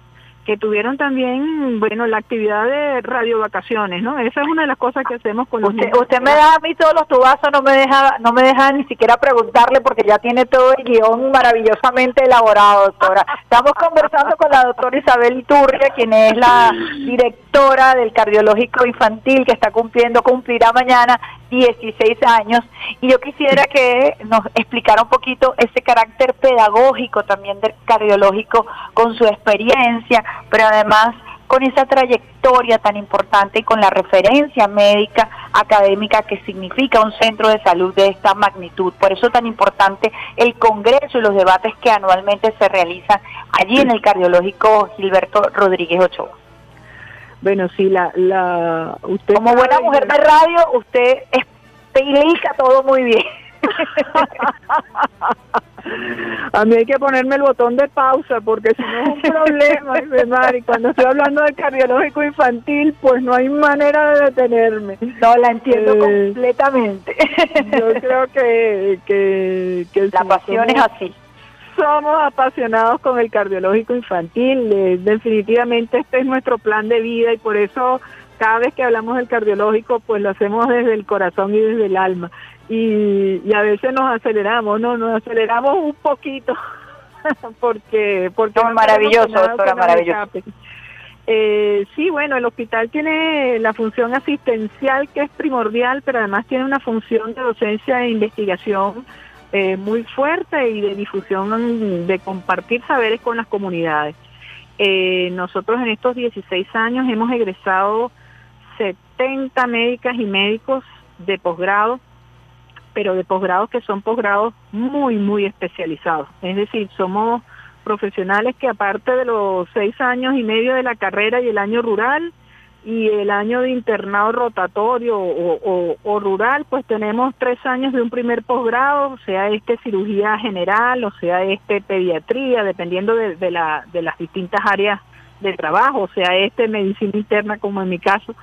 que tuvieron también, bueno, la actividad de radio vacaciones, ¿no? Esa es una de las cosas que hacemos con los usted, Usted me da a mí todos los tubazos, no me deja no me deja ni siquiera preguntarle porque ya tiene todo el guion maravillosamente elaborado, doctora. [LAUGHS] Estamos conversando con la doctora Isabel Iturria, quien es la directora del cardiológico infantil que está cumpliendo, cumplirá mañana 16 años. Y yo quisiera que nos explicara un poquito ese carácter pedagógico también del cardiológico con su experiencia, pero además con esa trayectoria tan importante y con la referencia médica académica que significa un centro de salud de esta magnitud. Por eso es tan importante el Congreso y los debates que anualmente se realizan allí en el cardiológico Gilberto Rodríguez Ochoa. Bueno, sí, la, la usted como buena mujer de radio, usted explica todo muy bien. [LAUGHS] A mí hay que ponerme el botón de pausa porque si no es un [LAUGHS] problema, y cuando estoy hablando de cardiológico infantil, pues no hay manera de detenerme. No, la entiendo eh, completamente. Yo creo que, que, la pasión es así somos apasionados con el cardiológico infantil. Eh, definitivamente este es nuestro plan de vida y por eso cada vez que hablamos del cardiológico, pues lo hacemos desde el corazón y desde el alma. Y, a veces nos aceleramos, ¿no? Nos aceleramos un poquito [LAUGHS] porque... porque maravilloso, doctora, maravilloso. Eh, sí, bueno, el hospital tiene la función asistencial que es primordial, pero además tiene una función de docencia e investigación eh, muy fuerte y de difusión de compartir saberes con las comunidades. Eh, nosotros en estos 16 años hemos egresado 70 médicas y médicos de posgrado, pero de posgrados que son posgrados muy, muy especializados. Es decir, somos profesionales que aparte de los seis años y medio de la carrera y el año rural, y el año de internado rotatorio o, rural, pues tenemos tres años de un primer posgrado, sea este cirugía general o sea este pediatría, dependiendo de, la, de las distintas áreas de trabajo, sea este medicina interna como en mi caso,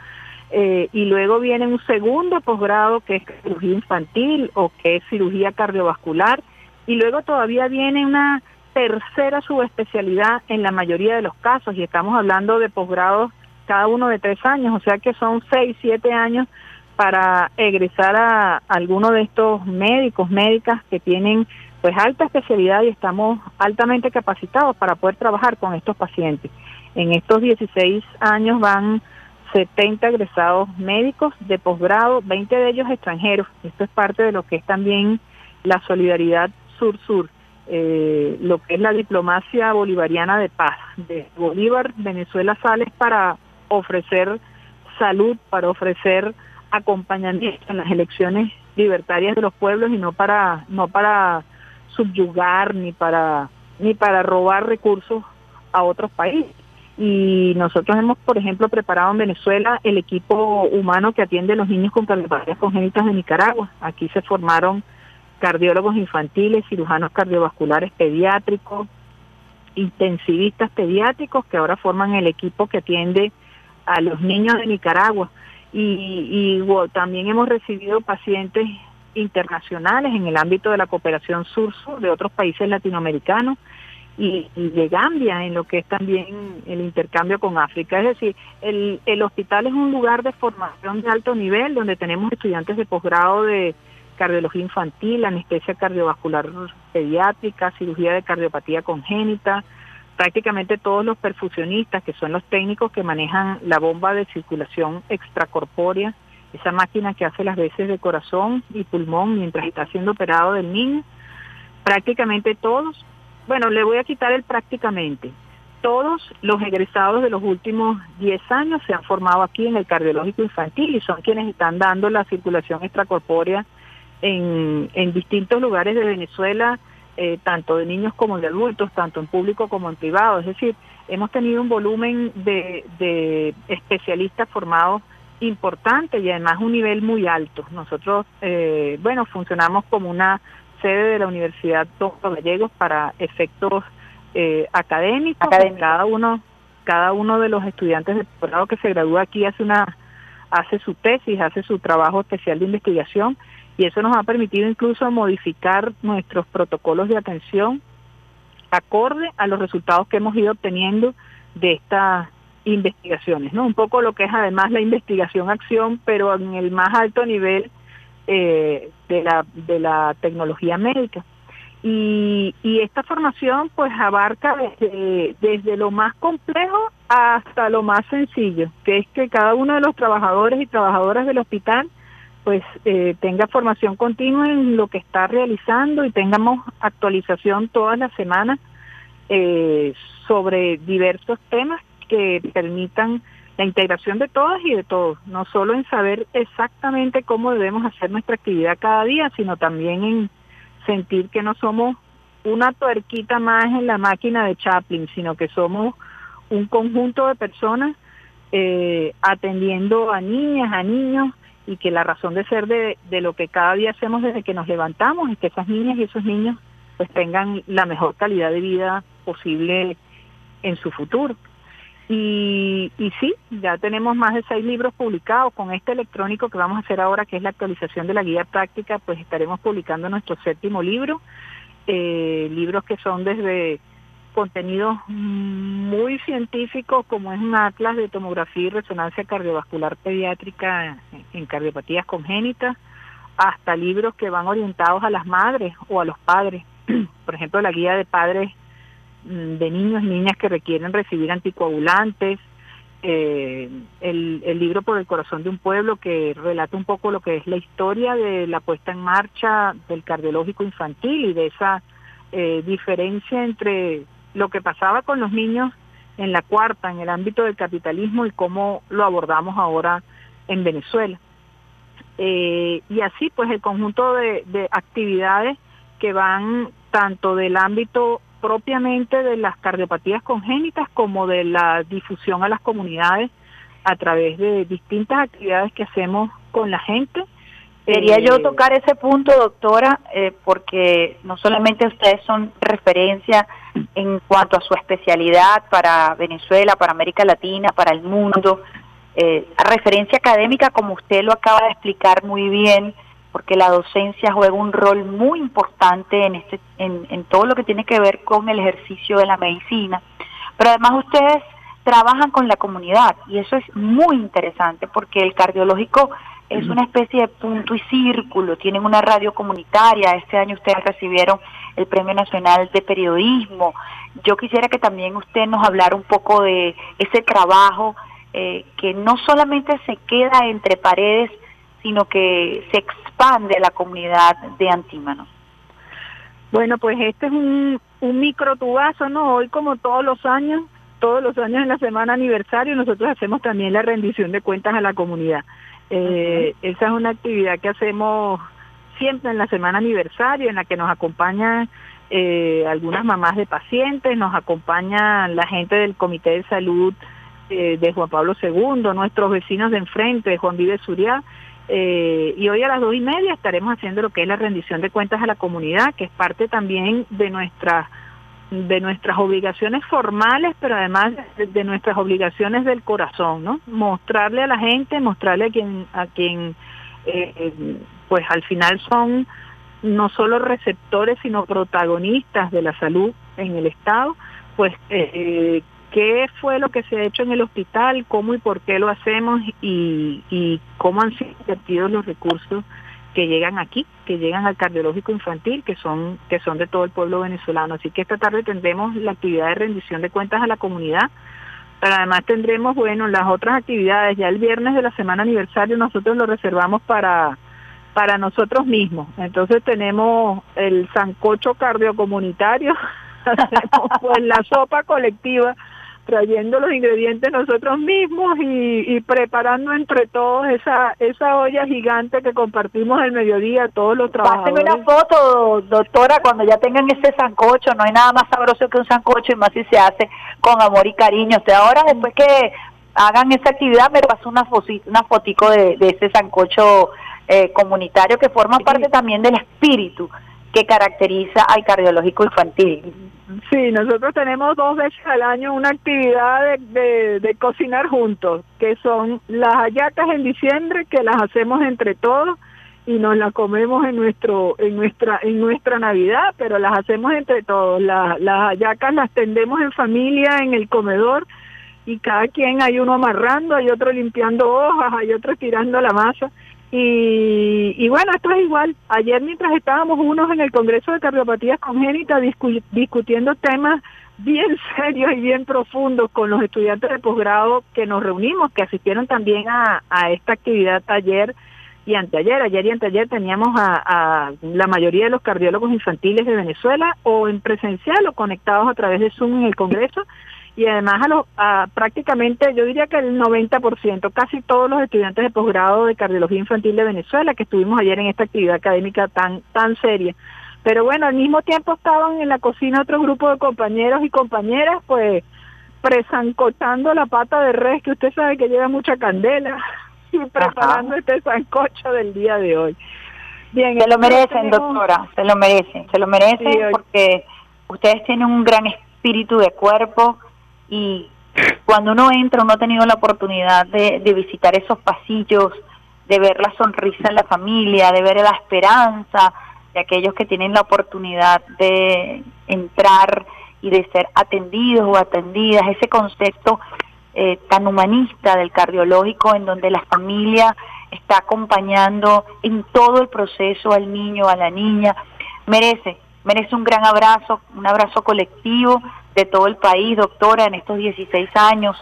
eh, y luego viene un segundo posgrado que es cirugía infantil o que es cirugía cardiovascular, y luego todavía viene una tercera subespecialidad en la mayoría de los casos, y estamos hablando de posgrados cada uno de tres años, o sea que son seis, siete años para egresar a alguno de estos médicos, médicas que tienen pues alta especialidad y estamos altamente capacitados para poder trabajar con estos pacientes. En estos 16 años van 70 egresados médicos de posgrado, 20 de ellos extranjeros. Esto es parte de lo que es también la solidaridad sur-sur, eh, lo que es la diplomacia bolivariana de paz. De Bolívar, Venezuela sale para ofrecer salud, para ofrecer acompañamiento en las elecciones libertarias de los pueblos y no para no para subyugar ni para ni para robar recursos a otros países. Y nosotros hemos, por ejemplo, preparado en Venezuela el equipo humano que atiende a los niños con cardiopatías congénitas de Nicaragua. Aquí se formaron cardiólogos infantiles, cirujanos cardiovasculares pediátricos, intensivistas pediátricos que ahora forman el equipo que atiende a los niños de Nicaragua y, también hemos recibido pacientes internacionales en el ámbito de la cooperación sur-sur de otros países latinoamericanos y, de Gambia en lo que es también el intercambio con África. Es decir, el, el hospital es un lugar de formación de alto nivel donde tenemos estudiantes de posgrado de cardiología infantil, anestesia cardiovascular pediátrica, cirugía de cardiopatía congénita, prácticamente todos los perfusionistas, que son los técnicos que manejan la bomba de circulación extracorpórea, esa máquina que hace las veces de corazón y pulmón mientras está siendo operado del niño, prácticamente todos, bueno, le voy a quitar el prácticamente, todos los egresados de los últimos 10 años se han formado aquí en el cardiológico infantil y son quienes están dando la circulación extracorpórea en, en distintos lugares de Venezuela eh, tanto de niños como de adultos, tanto en público como en privado. Es decir, hemos tenido un volumen de, de especialistas formados importante y además un nivel muy alto. Nosotros, eh, bueno, funcionamos como una sede de la Universidad Doctor Gallegos para efectos eh, académicos. Cada uno, cada uno de los estudiantes de doctorado que se gradúa aquí hace una, hace su tesis, hace su trabajo especial de investigación y eso nos ha permitido incluso modificar nuestros protocolos de atención acorde a los resultados que hemos ido obteniendo de estas investigaciones, ¿no? Un poco lo que es además la investigación-acción, pero en el más alto nivel eh, de, la, de la tecnología médica. Y, y esta formación pues abarca desde, desde lo más complejo hasta lo más sencillo, que es que cada uno de los trabajadores y trabajadoras del hospital pues eh, tenga formación continua en lo que está realizando y tengamos actualización todas las semanas eh, sobre diversos temas que permitan la integración de todas y de todos, no solo en saber exactamente cómo debemos hacer nuestra actividad cada día, sino también en sentir que no somos una tuerquita más en la máquina de Chaplin, sino que somos un conjunto de personas eh, atendiendo a niñas, a niños, y que la razón de ser de, de lo que cada día hacemos desde que nos levantamos es que esas niñas y esos niños pues tengan la mejor calidad de vida posible en su futuro. Y, y sí, ya tenemos más de seis libros publicados. Con este electrónico que vamos a hacer ahora, que es la actualización de la guía práctica, pues estaremos publicando nuestro séptimo libro. Eh, libros que son desde contenidos muy científicos, como es un atlas de tomografía y resonancia cardiovascular pediátrica en cardiopatías congénitas, hasta libros que van orientados a las madres o a los padres. [CLEARS THROAT] Por ejemplo, la guía de padres Mm, de niños y niñas que requieren recibir anticoagulantes, eh, el, el, libro Por el corazón de un pueblo que relata un poco lo que es la historia de la puesta en marcha del cardiológico infantil y de esa eh, diferencia entre lo que pasaba con los niños en la cuarta, en el ámbito del capitalismo y cómo lo abordamos ahora en Venezuela. Eh, y así pues el conjunto de, de actividades que van tanto del ámbito propiamente de las cardiopatías congénitas como de la difusión a las comunidades a través de distintas actividades que hacemos con la gente. Quería yo eh, tocar ese punto, doctora, eh, porque no solamente ustedes son referencia en cuanto a su especialidad para Venezuela, para América Latina, para el mundo, eh, referencia académica, como usted lo acaba de explicar muy bien, porque la docencia juega un rol muy importante en, este, en, todo lo que tiene que ver con el ejercicio de la medicina. Pero además ustedes trabajan con la comunidad y eso es muy interesante porque el cardiológico es una especie de punto y círculo, tienen una radio comunitaria, este año ustedes recibieron el Premio Nacional de Periodismo. Yo quisiera que también usted nos hablara un poco de ese trabajo eh, que no solamente se queda entre paredes, sino que se expande la comunidad de Antímano. Bueno, pues este es un, un microtubazo, ¿no? Hoy como todos los años, todos los años en la semana aniversario, nosotros hacemos también la rendición de cuentas a la comunidad. Eh, esa es una actividad que hacemos siempre en la semana aniversario, en la que nos acompañan eh, algunas mamás de pacientes, nos acompaña la gente del Comité de Salud eh, de Juan Pablo II, nuestros vecinos de enfrente, Juan Vive Suriá, eh, y hoy a las dos y media estaremos haciendo lo que es la rendición de cuentas a la comunidad, que es parte también de nuestras de nuestras obligaciones formales, pero además de, nuestras obligaciones del corazón, ¿no? Mostrarle a la gente, mostrarle a quien a quien eh, pues al final son no solo receptores sino protagonistas de la salud en el estado, pues eh, qué fue lo que se ha hecho en el hospital, cómo y por qué lo hacemos y, y cómo han sido invertidos los recursos que llegan aquí, que llegan al cardiológico infantil, que son que son de todo el pueblo venezolano. Así que esta tarde tendremos la actividad de rendición de cuentas a la comunidad, pero además tendremos, bueno, las otras actividades. Ya el viernes de la semana aniversario nosotros lo reservamos para para nosotros mismos. Entonces tenemos el sancocho cardiocomunitario, [LAUGHS] hacemos pues la sopa colectiva trayendo los ingredientes nosotros mismos y, preparando entre todos esa esa olla gigante que compartimos el mediodía todos los trabajadores. Pásenme una foto, doctora, cuando ya tengan ese sancocho, no hay nada más sabroso que un sancocho y más si se hace con amor y cariño. Usted ahora después que hagan esa actividad me pasó una, una fotico de, de ese sancocho eh, comunitario que forma parte también del espíritu que caracteriza al cardiológico infantil. Sí, nosotros tenemos dos veces al año una actividad de, cocinar juntos, que son las hallacas en diciembre, que las hacemos entre todos y nos las comemos en nuestro en nuestra en nuestra Navidad, pero las hacemos entre todos. las hallacas las tendemos en familia en el comedor y cada quien hay uno amarrando, hay otro limpiando hojas, hay otro tirando la masa y, y, bueno, esto es igual. Ayer mientras estábamos unos en el Congreso de Cardiopatías Congénitas discutiendo temas bien [LAUGHS] serios y bien profundos con los estudiantes de posgrado que nos reunimos, que asistieron también a, esta actividad ayer y anteayer. Ayer y anteayer teníamos a la mayoría de los cardiólogos infantiles de Venezuela o en presencial o conectados a través de Zoom en el Congreso y además a, los, a prácticamente, yo diría que el 90%, casi todos los estudiantes de posgrado de cardiología infantil de Venezuela que estuvimos ayer en esta actividad académica tan, tan seria. Pero bueno, al mismo tiempo estaban en la cocina otro grupo de compañeros y compañeras, pues presancochando la pata de res, que usted sabe que lleva mucha candela, [LAUGHS] y preparando este sancocho del día de hoy. Bien, se lo merecen, doctora, se lo merecen, se lo merecen porque ustedes tienen un gran espíritu de cuerpo, y cuando uno entra, uno ha tenido la oportunidad de, visitar esos pasillos, de ver la sonrisa en la familia, de ver la esperanza de aquellos que tienen la oportunidad de entrar y de ser atendidos o atendidas, ese concepto eh, tan humanista del cardiológico en donde la familia está acompañando en todo el proceso al niño, a la niña, merece, merece un gran abrazo, un abrazo colectivo de todo el país, doctora, en estos 16 años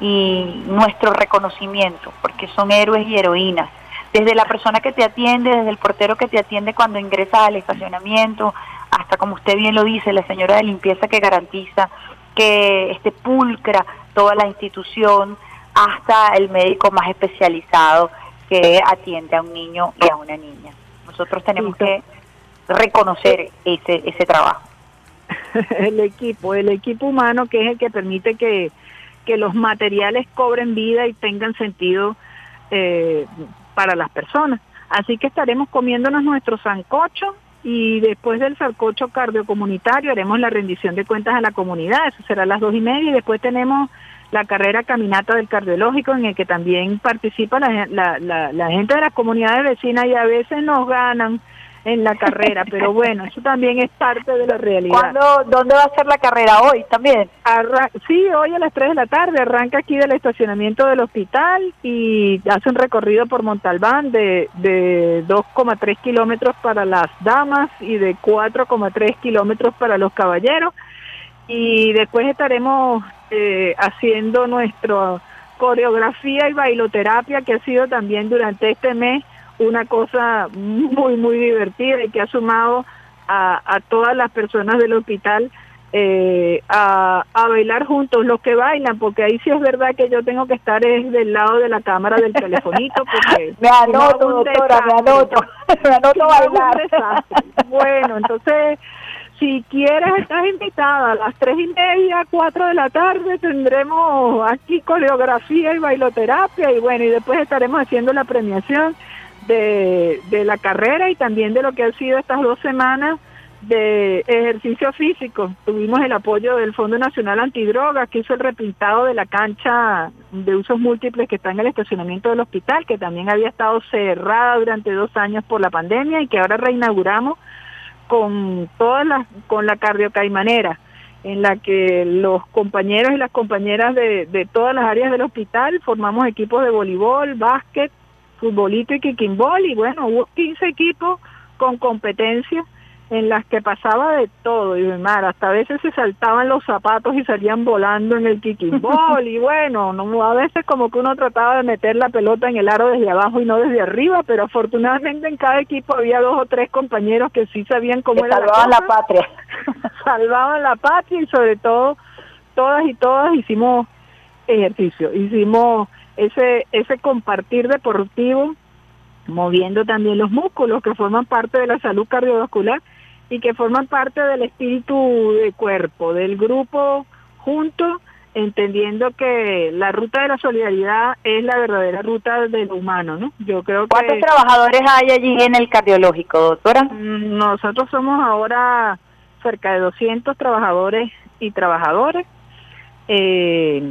y nuestro reconocimiento, porque son héroes y heroínas. Desde la persona que te atiende, desde el portero que te atiende cuando ingresas al estacionamiento, hasta como usted bien lo dice, la señora de limpieza que garantiza que esté pulcra toda la institución, hasta el médico más especializado que atiende a un niño y a una niña. Nosotros tenemos que reconocer ese, ese trabajo. [LAUGHS] el equipo, el equipo humano que es el que permite que, que los materiales cobren vida y tengan sentido eh, para las personas. Así que estaremos comiéndonos nuestro sancocho y después del sancocho cardiocomunitario haremos la rendición de cuentas a la comunidad, eso será a las dos y media y después tenemos la carrera caminata del cardiológico en el que también participa la, gente de las comunidades vecinas y a veces nos ganan en la carrera, pero bueno, eso también es parte de la realidad. ¿Cuándo, ¿Dónde va a ser la carrera hoy también? sí, hoy a las 3 de la tarde, arranca aquí del estacionamiento del hospital y hace un recorrido por Montalbán de, de 2,3 kilómetros para las damas y de 4,3 kilómetros para los caballeros y después estaremos eh, haciendo nuestra coreografía y bailoterapia que ha sido también durante este mes una cosa muy, muy divertida y que ha sumado a, a todas las personas del hospital eh, a, a, bailar juntos los que bailan, porque ahí sí es verdad que yo tengo que estar es del lado de la cámara del telefonito, porque me anoto, doctora, me anoto, me anoto bailar. Bueno, entonces, si quieres, estás invitada. A las tres y media, cuatro de la tarde, tendremos aquí coreografía y bailoterapia, y bueno, y después estaremos haciendo la premiación de, de la carrera y también de lo que han sido estas dos semanas de ejercicio físico. Tuvimos el apoyo del Fondo Nacional Antidrogas, que hizo el repintado de la cancha de usos múltiples que está en el estacionamiento del hospital, que también había estado cerrada durante dos años por la pandemia y que ahora reinauguramos con todas las, con la cardiocaimanera, en la que los compañeros y las compañeras de, de todas las áreas del hospital formamos equipos de voleibol, básquet, futbolito y kikimbol y bueno, hubo 15 equipos con competencia en las que pasaba de todo, y mar, hasta a veces se saltaban los zapatos y salían volando en el kikimbol y [LAUGHS] bueno, no, a veces como que uno trataba de meter la pelota en el aro desde abajo y no desde arriba, pero afortunadamente en cada equipo había dos o tres compañeros que sí sabían cómo era salvaban la, patria. [LAUGHS] salvaban la patria y sobre todo todas y todas hicimos ejercicio, hicimos ese, ese compartir deportivo, moviendo también los músculos que forman parte de la salud cardiovascular y que forman parte del espíritu de cuerpo, del grupo junto, entendiendo que la ruta de la solidaridad es la verdadera ruta del humano, ¿no? Yo creo que... ¿Cuántos trabajadores hay allí en el cardiológico, doctora? Mm, nosotros somos ahora cerca de 200 trabajadores y trabajadoras. Eh,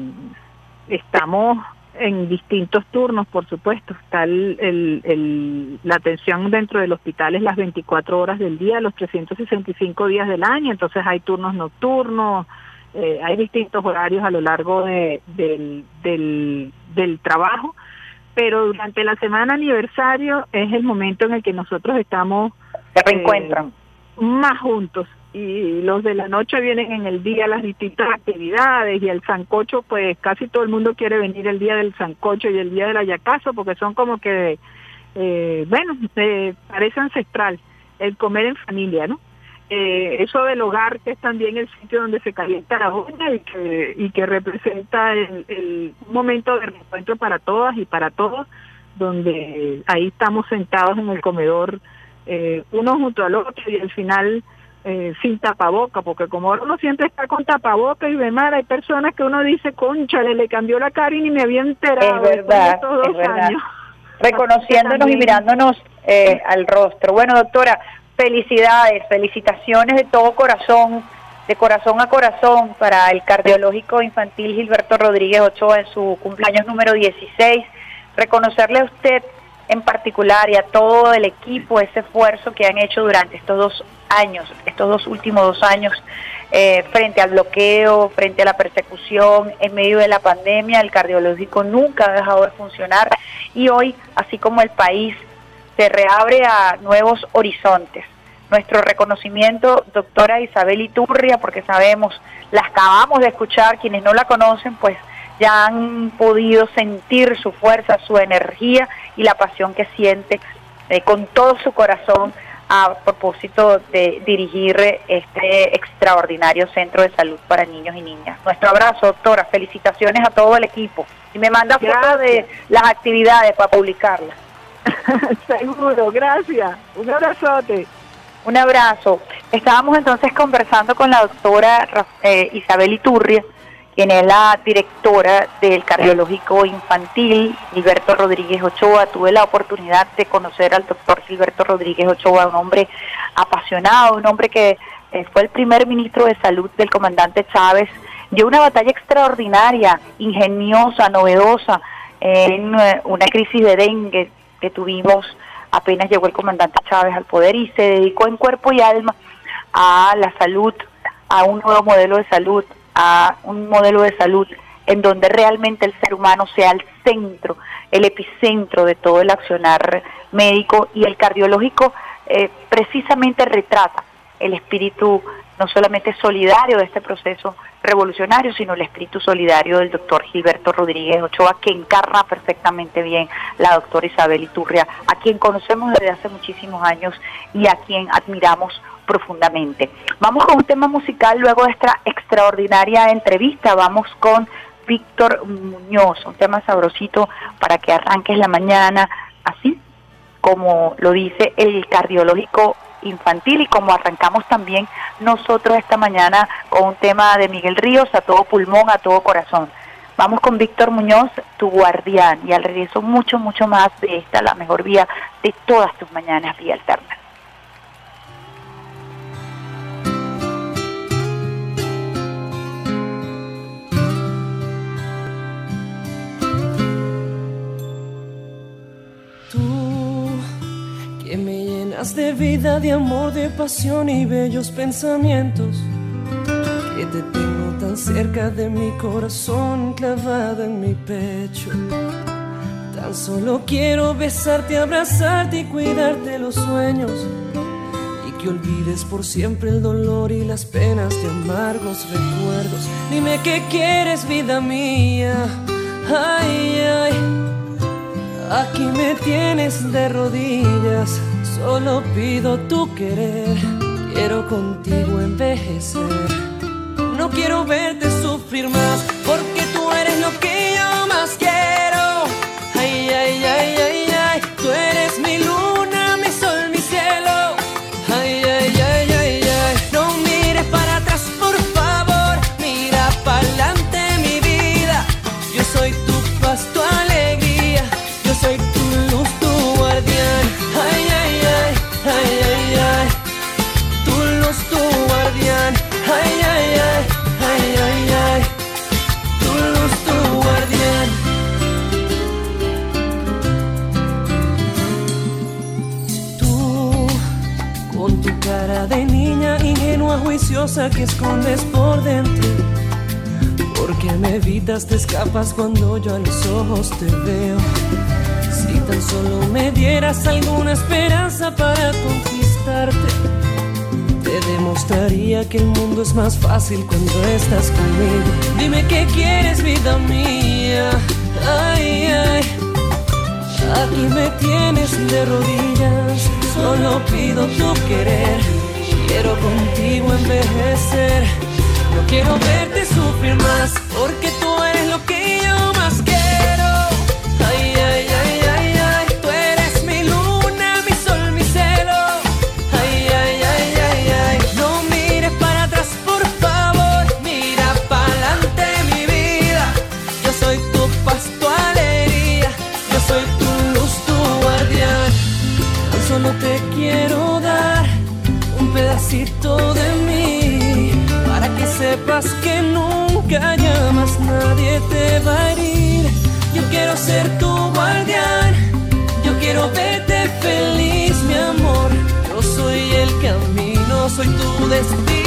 estamos en distintos turnos, por supuesto. Está el, la atención dentro del hospital es las 24 horas del día, los 365 días del año, entonces hay turnos nocturnos, eh, hay distintos horarios a lo largo de, del, del, del trabajo, pero durante la semana aniversario es el momento en el que nosotros estamos... Se reencuentran. Eh, más juntos y los de la noche vienen en el día las distintas actividades y el sancocho pues casi todo el mundo quiere venir el día del sancocho y el día del ayacazo porque son como que eh, bueno eh, parece ancestral el comer en familia no eh, eso del hogar que es también el sitio donde se calienta la olla y que y que representa el, momento de encuentro para todas y para todos donde ahí estamos sentados en el comedor eh, uno junto al otro y al final eh, sin tapaboca, porque como uno siempre está con tapaboca y demás, hay personas que uno dice, conchale, le cambió la cara y ni me había enterado. Es verdad, es verdad. [LAUGHS] Reconociéndonos y mirándonos eh, al rostro. Bueno, doctora, felicidades, felicitaciones de todo corazón, de corazón a corazón para el cardiológico infantil Gilberto Rodríguez Ochoa en su cumpleaños número 16. Reconocerle a usted en particular y a todo el equipo ese esfuerzo que han hecho durante estos dos años, estos dos últimos dos años, eh, frente al bloqueo, frente a la persecución, en medio de la pandemia, el cardiológico nunca ha dejado de funcionar y hoy, así como el país, se reabre a nuevos horizontes. Nuestro reconocimiento, doctora Isabel Iturria, porque sabemos, la acabamos de escuchar, quienes no la conocen, pues ya han podido sentir su fuerza, su energía y la pasión que siente eh, con todo su corazón a propósito de dirigir este extraordinario centro de salud para niños y niñas. Nuestro abrazo, doctora. Felicitaciones a todo el equipo. Y me manda fotos de las actividades para publicarlas. [LAUGHS] Seguro, gracias. Un abrazote. Un abrazo. Estábamos entonces conversando con la doctora eh, Isabel Iturria quien la directora del cardiológico infantil, Gilberto Rodríguez Ochoa. Tuve la oportunidad de conocer al doctor Gilberto Rodríguez Ochoa, un hombre apasionado, un hombre que eh, fue el primer ministro de salud del comandante Chávez. Dio una batalla extraordinaria, ingeniosa, novedosa, en eh, una crisis de dengue que tuvimos apenas llegó el comandante Chávez al poder y se dedicó en cuerpo y alma a la salud, a un nuevo modelo de salud, a un modelo de salud en donde realmente el ser humano sea el centro, el epicentro de todo el accionar médico y el cardiológico eh, precisamente retrata el espíritu no solamente solidario de este proceso revolucionario, sino el espíritu solidario del doctor Gilberto Rodríguez Ochoa, que encarna perfectamente bien la doctora Isabel Iturria, a quien conocemos desde hace muchísimos años y a quien admiramos profundamente. Vamos con un tema musical luego de esta extraordinaria entrevista. Vamos con Víctor Muñoz, un tema sabrosito para que arranques la mañana, así como lo dice el cardiológico infantil y como arrancamos también nosotros esta mañana con un tema de Miguel Ríos, a todo pulmón, a todo corazón. Vamos con Víctor Muñoz, tu guardián, y al regreso mucho, mucho más de esta, la mejor vía de todas tus mañanas, vía alterna. De vida, de amor, de pasión y bellos pensamientos. Que te tengo tan cerca de mi corazón, clavada en mi pecho. Tan solo quiero besarte, abrazarte y cuidarte los sueños. Y que olvides por siempre el dolor y las penas de amargos recuerdos. Dime qué quieres, vida mía. Ay, ay. Aquí me tienes de rodillas Solo pido tu querer, quiero contigo envejecer. no quiero verte sufrir más, porque tú eres lo que yo más quiero. Ay, ay, ay, ay, ingenua, juiciosa que escondes por dentro. Porque me evitas, te escapas cuando yo a los ojos te veo. Si tan solo me dieras alguna esperanza para conquistarte, te demostraría que el mundo es más fácil cuando estás conmigo. Dime qué quieres, vida mía. Ay, ay. Aquí me tienes de rodillas, solo pido tu querer. Quiero contigo envejecer, no quiero verte sufrir más, porque un pedacito de mí para que sepas que nunca ya más nadie te va a herir. Yo quiero ser tu guardián, yo quiero verte feliz, mi amor. Yo soy el camino, soy tu destino.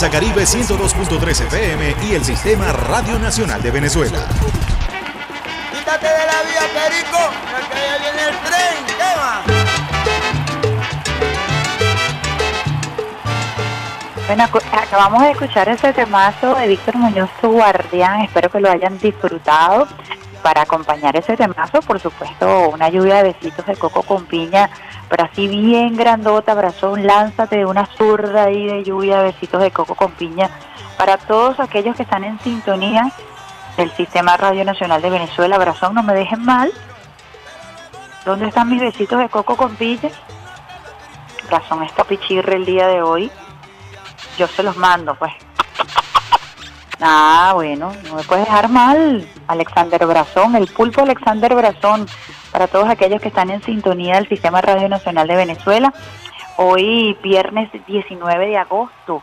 Salsa Caribe 102.3 FM y el Sistema Radio Nacional de Venezuela. Quítate de la vía, Perico, que ya viene el tren. ¿Qué va? Bueno, acabamos de escuchar ese temazo de Víctor Muñoz, tu guardián. Espero que lo hayan disfrutado. Para acompañar ese temazo, por supuesto, una lluvia de besitos de coco con piña, pero así bien grandota, brazón, lánzate de una zurda ahí de lluvia besitos de coco con piña. Para todos aquellos que están en sintonía del Sistema Radio Nacional de Venezuela, brazón, no me dejen mal. ¿Dónde están mis besitos de coco con piña? Brazón está pichirre el día de hoy yo se los mando, pues. Ah, bueno, no me puedes dejar mal, Alexander Brazón, el pulpo Alexander Brazón, para todos aquellos que están en sintonía del Sistema Radio Nacional de Venezuela. Hoy, viernes 19 de agosto,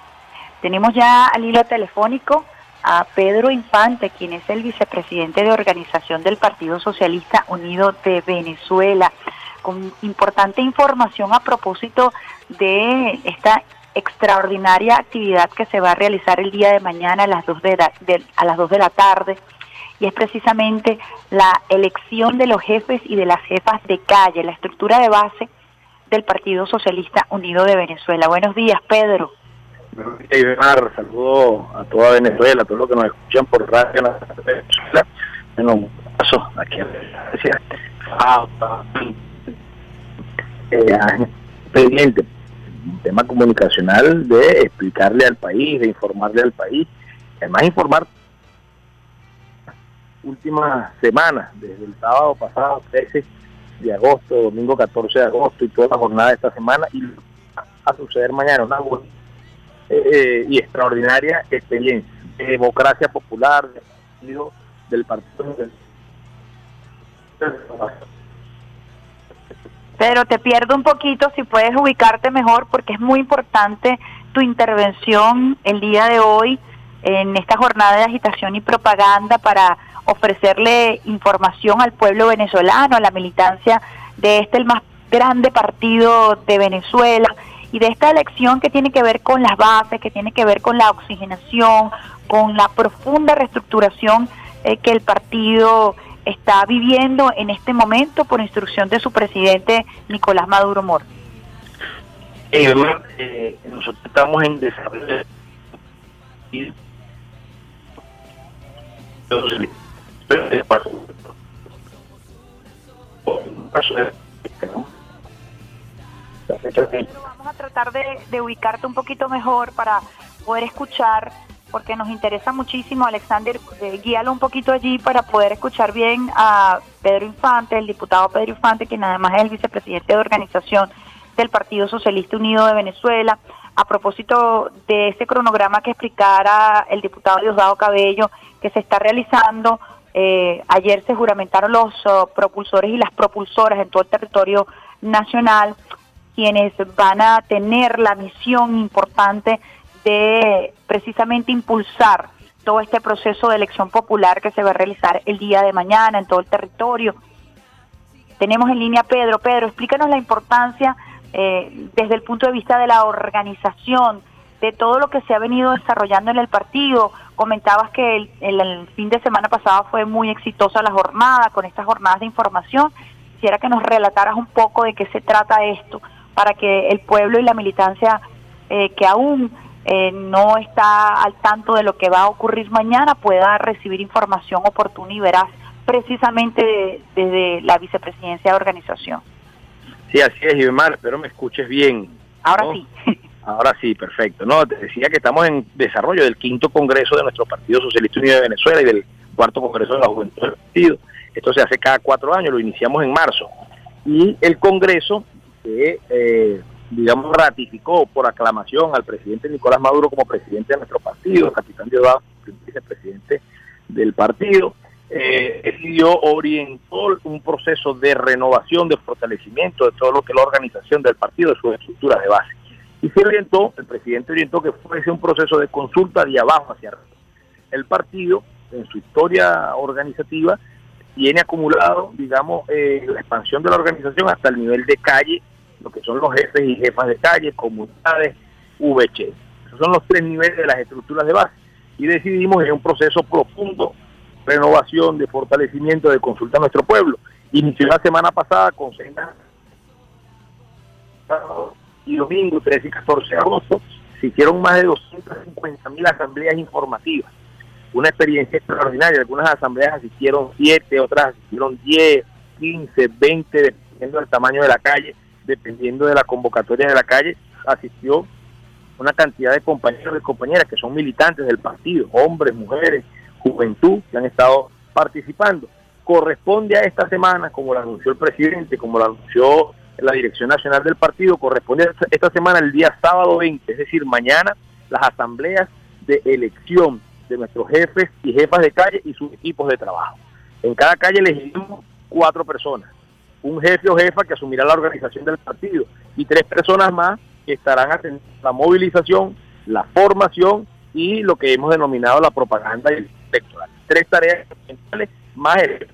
tenemos ya al hilo telefónico a Pedro Infante, quien es el vicepresidente de organización del Partido Socialista Unido de Venezuela, con importante información a propósito de esta extraordinaria actividad que se va a realizar el día de mañana a las 2 de la, de- a las 2 de la tarde y es precisamente la elección de los jefes y de las jefas de calle, la estructura de base del Partido Socialista Unido de Venezuela. Buenos días, Pedro. Y Bernard, saludo a toda Venezuela, a todos los que nos escuchan por radio de Venezuela. Bueno, un paso aquí a Venezuela. falta eh, pendiente tema comunicacional de explicarle al país, de informarle al país, además informar últimas semanas, desde el sábado pasado 13 de agosto, domingo 14 de agosto y toda la jornada de esta semana y a suceder mañana una buena eh, y extraordinaria experiencia. De democracia popular del partido del pero te pierdo un poquito si puedes ubicarte mejor porque es muy importante tu intervención el día de hoy en esta jornada de agitación y propaganda para ofrecerle información al pueblo venezolano, a la militancia de este el más grande partido de Venezuela y de esta elección que tiene que ver con las bases, que tiene que ver con la oxigenación, con la profunda reestructuración eh, que el partido está viviendo en este momento por instrucción de su presidente Nicolás Maduro Moro. Eh, nosotros estamos en desarrollo Vamos a tratar de, de ubicarte un poquito mejor para poder escuchar porque nos interesa muchísimo, Alexander, eh, guíalo un poquito allí para poder escuchar bien a Pedro Infante, el diputado Pedro Infante, quien además es el vicepresidente de organización del Partido Socialista Unido de Venezuela. A propósito de ese cronograma que explicara el diputado Diosdado Cabello, que se está realizando, eh, ayer se juramentaron los oh, propulsores y las propulsoras en todo el territorio nacional, quienes van a tener la misión importante de precisamente impulsar todo este proceso de elección popular que se va a realizar el día de mañana en todo el territorio. Tenemos en línea a Pedro. Pedro, explícanos la importancia eh, desde el punto de vista de la organización, de todo lo que se ha venido desarrollando en el partido. Comentabas que el, el, fin de semana pasado fue muy exitosa la jornada, con estas jornadas de información. Quisiera que nos relataras un poco de qué se trata esto, para que el pueblo y la militancia eh, que aún eh, no está al tanto de lo que va a ocurrir mañana pueda recibir información oportuna y veraz precisamente desde la vicepresidencia de organización. Sí, así es, Ivemar, espero me escuches bien. Ahora sí. [LAUGHS] Ahora sí, perfecto. No, te decía que estamos en desarrollo del quinto congreso de nuestro Partido Socialista Unido de Venezuela y del cuarto congreso de la Juventud del Partido. Esto se hace cada cuatro años, lo iniciamos en marzo. Y el congreso que eh, digamos, ratificó por aclamación al presidente Nicolás Maduro como presidente de nuestro partido, capitán Diosdado, vicepresidente del partido, eh, decidió, orientó un proceso de renovación, de fortalecimiento de todo lo que es la organización del partido, de sus estructuras de base. Y se orientó, el presidente orientó que fuese un proceso de consulta de abajo hacia arriba. El partido, en su historia organizativa, tiene acumulado, digamos, eh, la expansión de la organización hasta el nivel de calle lo que son los jefes y jefas de calle, comunidades, VC. Esos son los tres niveles de las estructuras de base. Y decidimos en un proceso profundo, renovación, de fortalecimiento, de consulta a nuestro pueblo. Inició la semana pasada con cena y domingo 13 y 14 de agosto se hicieron más de 250 mil asambleas informativas. Una experiencia extraordinaria. Algunas asambleas asistieron 7, otras asistieron 10, 15, 20, dependiendo del tamaño de la calle dependiendo de la convocatoria de la calle, asistió una cantidad de compañeros y compañeras que son militantes del partido, hombres, mujeres, juventud, que han estado participando. Corresponde a esta semana, como lo anunció el presidente, como lo anunció la Dirección Nacional del Partido, corresponde a esta semana el día sábado 20, es decir, mañana, las asambleas de elección de nuestros jefes y jefas de calle y sus equipos de trabajo. En cada calle elegimos cuatro personas un jefe o jefa que asumirá la organización del partido y tres personas más que estarán atendiendo la movilización, la formación y lo que hemos denominado la propaganda electoral. Tres tareas fundamentales más el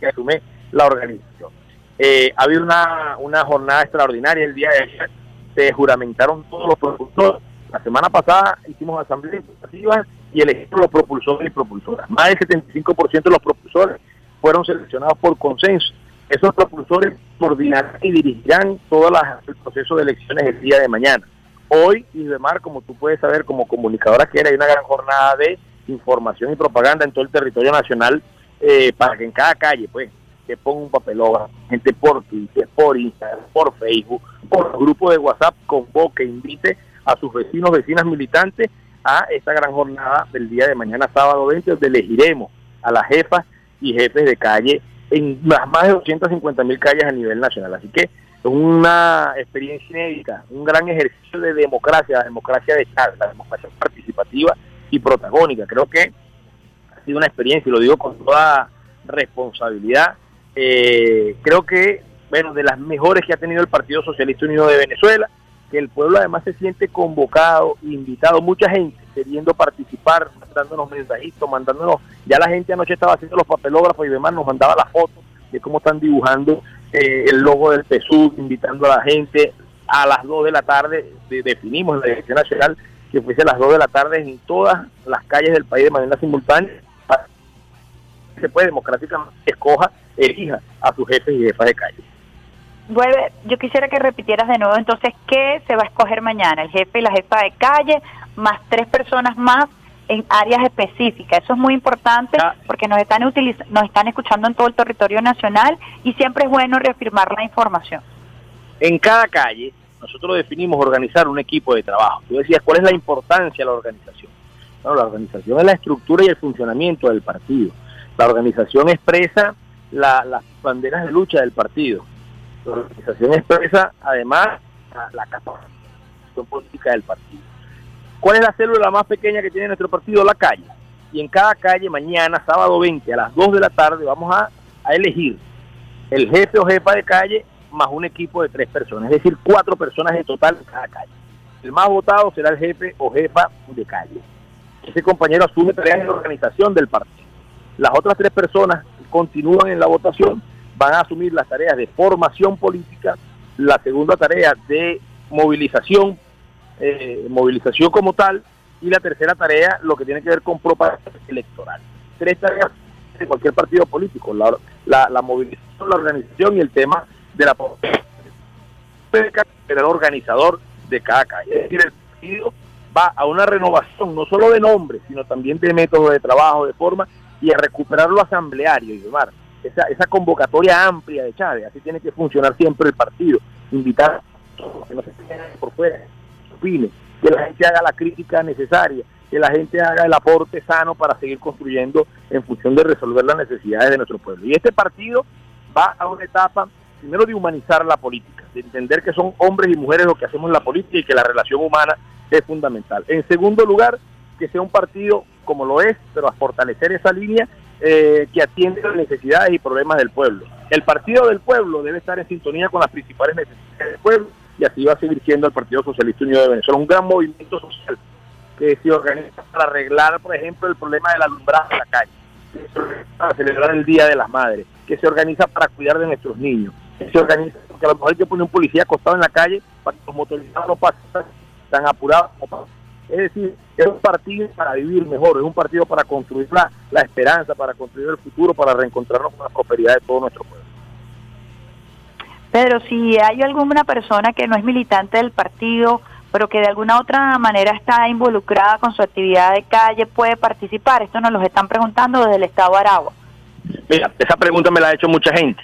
que asume la organización. Eh, ha habido una, una jornada extraordinaria el día de ayer, se juramentaron todos los propulsores. La semana pasada hicimos asambleas legislativas y elegimos los propulsores y propulsoras. Más del 75% de los propulsores fueron seleccionados por consenso esos propulsores coordinarán y dirigirán todo el proceso de elecciones el día de mañana. Hoy, Isbemar, como tú puedes saber, como comunicadora que hay una gran jornada de información y propaganda en todo el territorio nacional eh, para que en cada calle, pues, que ponga un papelógrafo, gente por Twitter, por Instagram, por Facebook, por grupo de WhatsApp, convoque, invite a sus vecinos, vecinas militantes a esta gran jornada del día de mañana, sábado 20, donde elegiremos a las jefas y jefes de calle en las más de 250 mil calles a nivel nacional. Así que es una experiencia inédita, un gran ejercicio de democracia, la democracia de Estado, la democracia participativa y protagónica. Creo que ha sido una experiencia, y lo digo con toda responsabilidad, eh, creo que, bueno, de las mejores que ha tenido el Partido Socialista Unido de Venezuela, que el pueblo además se siente convocado, invitado, mucha gente queriendo participar, mandándonos mensajitos, mandándonos, ya la gente anoche estaba haciendo los papelógrafos y demás, nos mandaba las fotos de cómo están dibujando eh, el logo del PSUV, invitando a la gente a las 2 de la tarde, definimos en la Dirección Nacional que fuese a las 2 de la tarde en todas las calles del país de manera simultánea, para que se puede democráticamente escoja, elija a sus jefes y jefas de calle. Vuelve, yo quisiera que repitieras de nuevo entonces qué se va a escoger mañana, el jefe y la jefa de calle, más tres personas más en áreas específicas. Eso es muy importante porque nos están nos están escuchando en todo el territorio nacional y siempre es bueno reafirmar la información. En cada calle nosotros definimos organizar un equipo de trabajo. Tú decías, ¿cuál es la importancia de la organización? Bueno, la organización es la estructura y el funcionamiento del partido. La organización expresa las banderas de lucha del partido. La organización expresa además la, la política del partido. ¿Cuál es la célula más pequeña que tiene nuestro partido? La calle. Y en cada calle, mañana, sábado 20, a las 2 de la tarde, vamos a, elegir el jefe o jefa de calle más un equipo de tres personas, es decir, cuatro personas en total en cada calle. El más votado será el jefe o jefa de calle. Ese compañero asume tareas de organización del partido. Las otras tres personas continúan en la votación, van a asumir las tareas de formación política, la segunda tarea de movilización eh, movilización como tal, y la tercera tarea, lo que tiene que ver con propaganda electoral. Tres tareas de cualquier partido político, la, movilización, la organización y el tema de la el organizador de cada calle. Es decir, el partido va a una renovación no solo de nombres, sino también de métodos de trabajo, de forma, y a recuperar lo asambleario demás. Esa, esa convocatoria amplia de Chávez, así tiene que funcionar siempre el partido. Invitar a que no se por fuera, que la gente haga la crítica necesaria, que la gente haga el aporte sano para seguir construyendo en función de resolver las necesidades de nuestro pueblo. Y este partido va a una etapa, primero, de humanizar la política, de entender que son hombres y mujeres los que hacemos la política y que la relación humana es fundamental. En segundo lugar, que sea un partido como lo es, pero a fortalecer esa línea eh, que atiende las necesidades y problemas del pueblo. El partido del pueblo debe estar en sintonía con las principales necesidades del pueblo y así va a seguir siendo el Partido Socialista Unido de Venezuela, un gran movimiento social que se organiza para arreglar, por ejemplo, el problema del alumbrado en la calle, para celebrar el Día de las Madres, que se organiza para cuidar de nuestros niños, que se organiza porque a lo mejor hay que poner un policía acostado en la calle para que los motorizados no pasen tan apurados como Es decir, es un partido para vivir mejor, es un partido para construir la, la esperanza, para construir el futuro, para reencontrarnos con la prosperidad de todo nuestro pueblo. Pedro, si hay alguna persona que no es militante del partido, pero que de alguna otra manera está involucrada con su actividad de calle, puede participar. Esto nos lo están preguntando desde el Estado de Aragua. Mira, esa pregunta me la ha hecho mucha gente.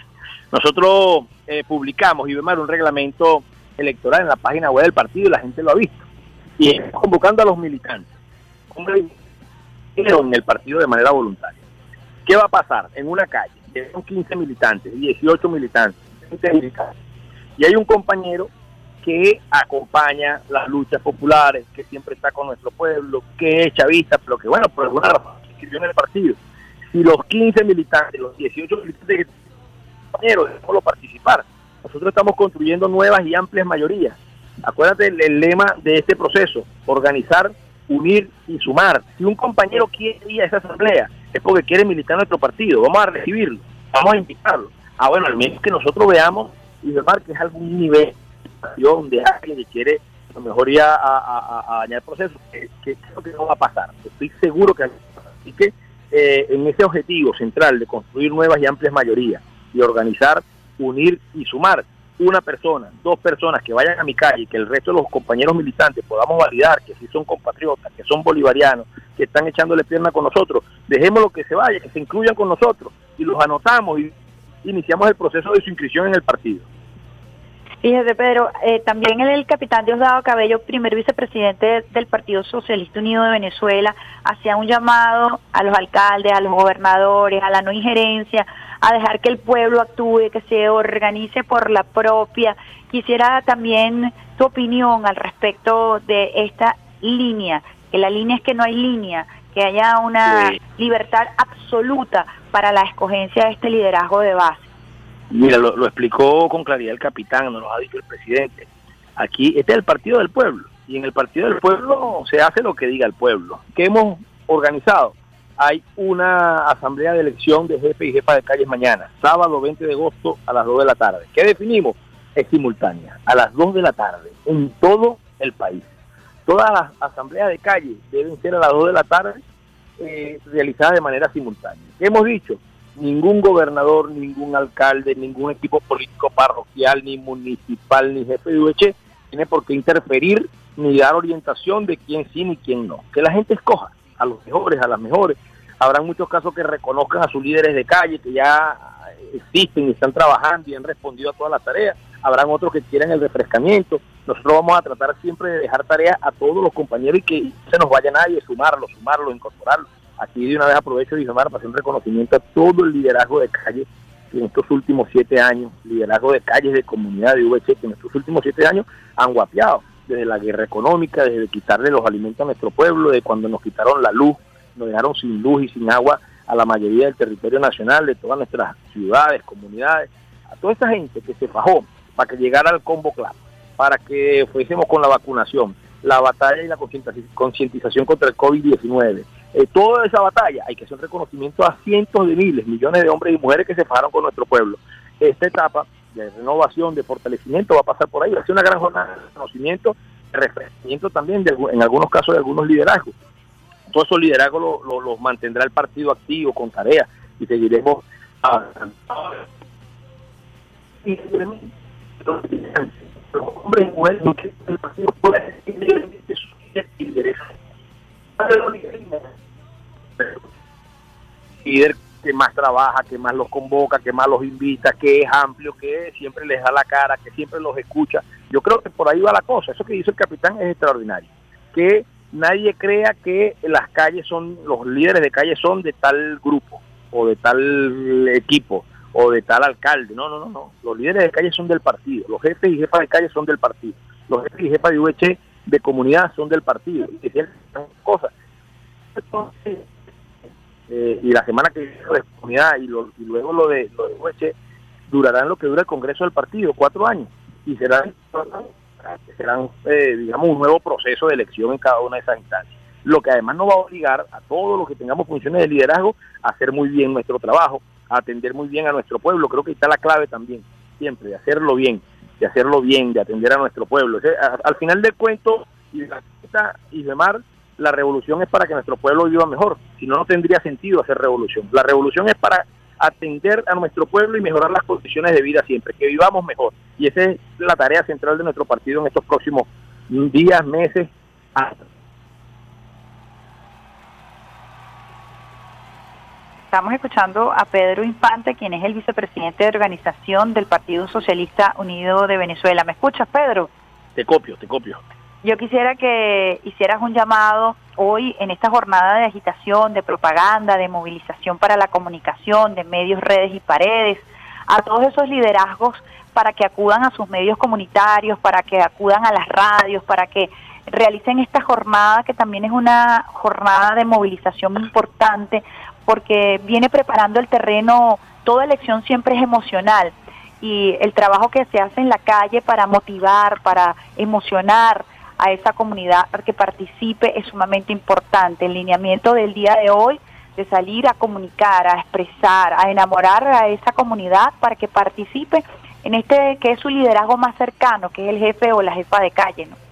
Nosotros eh, publicamos, y vemos un reglamento electoral en la página web del partido y la gente lo ha visto. Y estamos convocando a los militantes en el partido de manera voluntaria. ¿Qué va a pasar? En una calle, son 15 militantes, 18 militantes, y hay un compañero que acompaña las luchas populares, que siempre está con nuestro pueblo, que es chavista, pero que bueno, por alguna razón se inscribió en el partido. Si los 15 militantes, los 18 militantes compañeros, dejémoslo participar. Nosotros estamos construyendo nuevas y amplias mayorías. Acuérdate el, lema de este proceso, organizar, unir y sumar. Si un compañero quiere ir a esa asamblea, es porque quiere militar nuestro partido. Vamos a recibirlo, vamos a invitarlo. Ah, bueno, al menos que nosotros veamos y demás que algún nivel de alguien que quiere a lo mejor ir a, a, dañar el proceso, que, creo que no va a pasar. Estoy seguro que Así que eh, en ese objetivo central de construir nuevas y amplias mayorías y organizar, unir y sumar una persona, dos personas que vayan a mi calle y que el resto de los compañeros militantes podamos validar que sí son compatriotas, que son bolivarianos, que están echándole pierna con nosotros, dejémoslo que se vaya, que se incluyan con nosotros y los anotamos y iniciamos el proceso de su inscripción en el partido. Fíjese, Pedro, eh, también el, el capitán Diosdado Cabello, primer vicepresidente del Partido Socialista Unido de Venezuela, hacía un llamado a los alcaldes, a los gobernadores, a la no injerencia, a dejar que el pueblo actúe, que se organice por la propia. Quisiera también tu opinión al respecto de esta línea, que la línea es que no hay línea, que haya una Sí. libertad absoluta para la escogencia de este liderazgo de base. Mira, lo, lo explicó con claridad el capitán, nos lo ha dicho el presidente. Aquí, este es el partido del pueblo, y en el partido del pueblo se hace lo que diga el pueblo. ¿Qué hemos organizado? Hay una asamblea de elección de jefe y jefa de calles mañana, sábado 20 de agosto a las 2 de la tarde. ¿Qué definimos? Es simultánea, a las 2 de la tarde, en todo el país. Todas las asambleas de calle deben ser a las 2 de la tarde eh, realizadas de manera simultánea. ¿Qué hemos dicho? Ningún gobernador, ningún alcalde, ningún equipo político parroquial, ni municipal, ni jefe de UH tiene por qué interferir ni dar orientación de quién sí ni quién no. Que la gente escoja a los mejores, a las mejores. Habrán muchos casos que reconozcan a sus líderes de calle que ya existen y están trabajando y han respondido a todas las tareas. Habrán otros que quieran el refrescamiento. Nosotros vamos a tratar siempre de dejar tareas a todos los compañeros y que se nos vaya nadie, sumarlo, sumarlo, incorporarlo. Aquí de una vez aprovecho, Guillermo, para hacer un reconocimiento a todo el liderazgo de calle que en estos últimos siete años, liderazgo de calles de comunidad de VC, que en estos últimos siete años han guapeado, desde la guerra económica, desde quitarle los alimentos a nuestro pueblo, de cuando nos quitaron la luz, nos dejaron sin luz y sin agua a la mayoría del territorio nacional, de todas nuestras ciudades, comunidades, a toda esa gente que se fajó para que llegara al combo claro, para que fuésemos con la vacunación, la batalla y la concientización contra el COVID-19. Eh, toda esa batalla hay que hacer un reconocimiento a cientos de miles, millones de hombres y mujeres que se fajaron con nuestro pueblo. Esta etapa de renovación, de fortalecimiento va a pasar por ahí, va a ser una gran jornada de reconocimiento, de refrescamiento también, de, en algunos casos de algunos liderazgos. Todos esos liderazgos los lo, mantendrá el partido activo, con tareas, y seguiremos avanzando. Los hombres y mujeres que el partido pueda decir libremente sus líderes. Líder que más trabaja, que más los convoca, que más los invita, que es amplio, que siempre les da la cara, que siempre los escucha. Yo creo que por ahí va la cosa. Eso que dice el capitán es extraordinario. Que nadie crea que las calles son, los líderes de calle son de tal grupo o de tal equipo o de tal alcalde. No, no, no, no. Los líderes de calle son del partido. Los jefes y jefas de calle son del partido. Los jefes y jefas de VH de comunidad son del partido. Y decían cosas. Entonces, eh, y la semana que viene de comunidad y, lo- y luego lo de, lo de VH durarán lo que dura el Congreso del partido, cuatro años. Y serán, serán eh, digamos, un nuevo proceso de elección en cada una de esas instancias. Lo que además nos va a obligar a todos los que tengamos funciones de liderazgo a hacer muy bien nuestro trabajo, a atender muy bien a nuestro pueblo. Creo que está la clave también, siempre, de hacerlo bien, de hacerlo bien, de atender a nuestro pueblo. Al final del cuento, y de la y de mar, la revolución es para que nuestro pueblo viva mejor. Si no, no tendría sentido hacer revolución. La revolución es para atender a nuestro pueblo y mejorar las condiciones de vida siempre, que vivamos mejor. Y esa es la tarea central de nuestro partido en estos próximos días, meses, años. Estamos escuchando a Pedro Infante, quien es el vicepresidente de organización del Partido Socialista Unido de Venezuela. ¿Me escuchas, Pedro? Te copio, te copio. Yo quisiera que hicieras un llamado hoy en esta jornada de agitación, de propaganda, de movilización para la comunicación, de medios, redes y paredes, a todos esos liderazgos para que acudan a sus medios comunitarios, para que acudan a las radios, para que realicen esta jornada que también es una jornada de movilización importante porque viene preparando el terreno, toda elección siempre es emocional y el trabajo que se hace en la calle para motivar, para emocionar a esa comunidad que participe es sumamente importante. El lineamiento del día de hoy de salir a comunicar, a expresar, a enamorar a esa comunidad para que participe en este que es su liderazgo más cercano, que es el jefe o la jefa de calle, ¿no?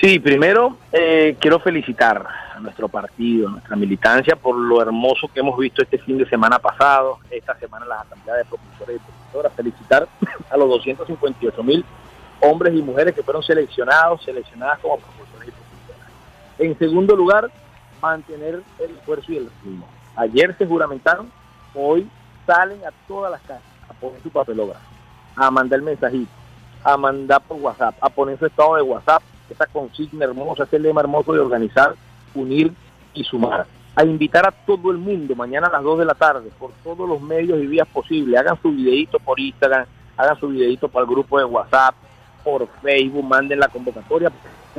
Sí, primero eh, quiero felicitar a nuestro partido, a nuestra militancia por lo hermoso que hemos visto este fin de semana pasado, esta semana en las asambleas de profesores y profesoras. Felicitar a los 258 mil hombres y mujeres que fueron seleccionados, seleccionadas como profesores y profesoras. En segundo lugar, mantener el esfuerzo y el ritmo. Ayer se juramentaron, hoy salen a todas las casas a poner su papelógrafo, a mandar mensajito, a mandar por WhatsApp, a poner su estado de WhatsApp, esa consigna hermosa, ese lema hermoso de organizar, unir y sumar. A invitar a todo el mundo mañana a las 2 de la tarde por todos los medios y vías posibles. Hagan su videito por Instagram, hagan su videito para el grupo de WhatsApp, por Facebook, manden la convocatoria.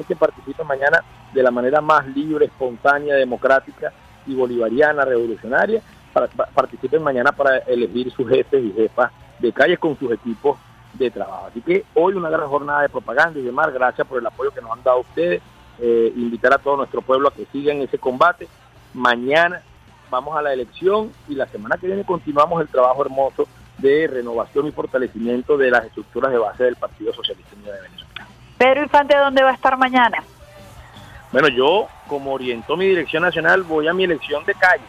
Que participen mañana de la manera más libre, espontánea, democrática y bolivariana, revolucionaria. Para, participen mañana para elegir sus jefes y jefas de calles con sus equipos de trabajo. Así que hoy una gran jornada de propaganda y demás. Gracias por el apoyo que nos han dado ustedes. Eh, invitar a todo nuestro pueblo a que sigan ese combate. Mañana vamos a la elección y la semana que viene continuamos el trabajo hermoso de renovación y fortalecimiento de las estructuras de base del Partido Socialista Unido de Venezuela. Pedro Infante, ¿dónde va a estar mañana? Bueno, yo, como orientó mi dirección nacional, voy a mi elección de calle.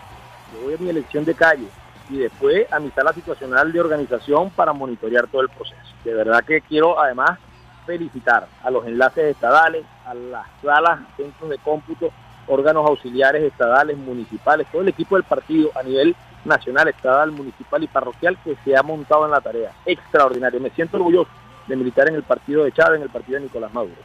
Yo voy a mi elección de calle y después a mi sala situacional de organización para monitorear todo el proceso. De verdad que quiero además felicitar a los enlaces estadales, a las salas, centros de cómputo, órganos auxiliares estadales, municipales, todo el equipo del partido a nivel nacional, estatal, municipal y parroquial que se ha montado en la tarea. Extraordinario. Me siento orgulloso de militar en el partido de Chávez, en el partido de Nicolás Maduro.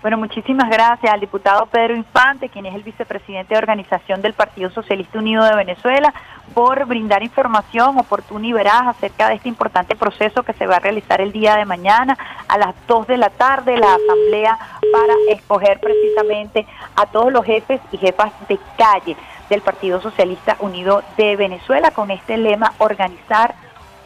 Bueno, muchísimas gracias al diputado Pedro Infante, quien es el vicepresidente de organización del Partido Socialista Unido de Venezuela, por brindar información oportuna y veraz acerca de este importante proceso que se va a realizar el día de mañana a las 2 de la tarde, la asamblea para escoger precisamente a todos los jefes y jefas de calle del Partido Socialista Unido de Venezuela con este lema organizar,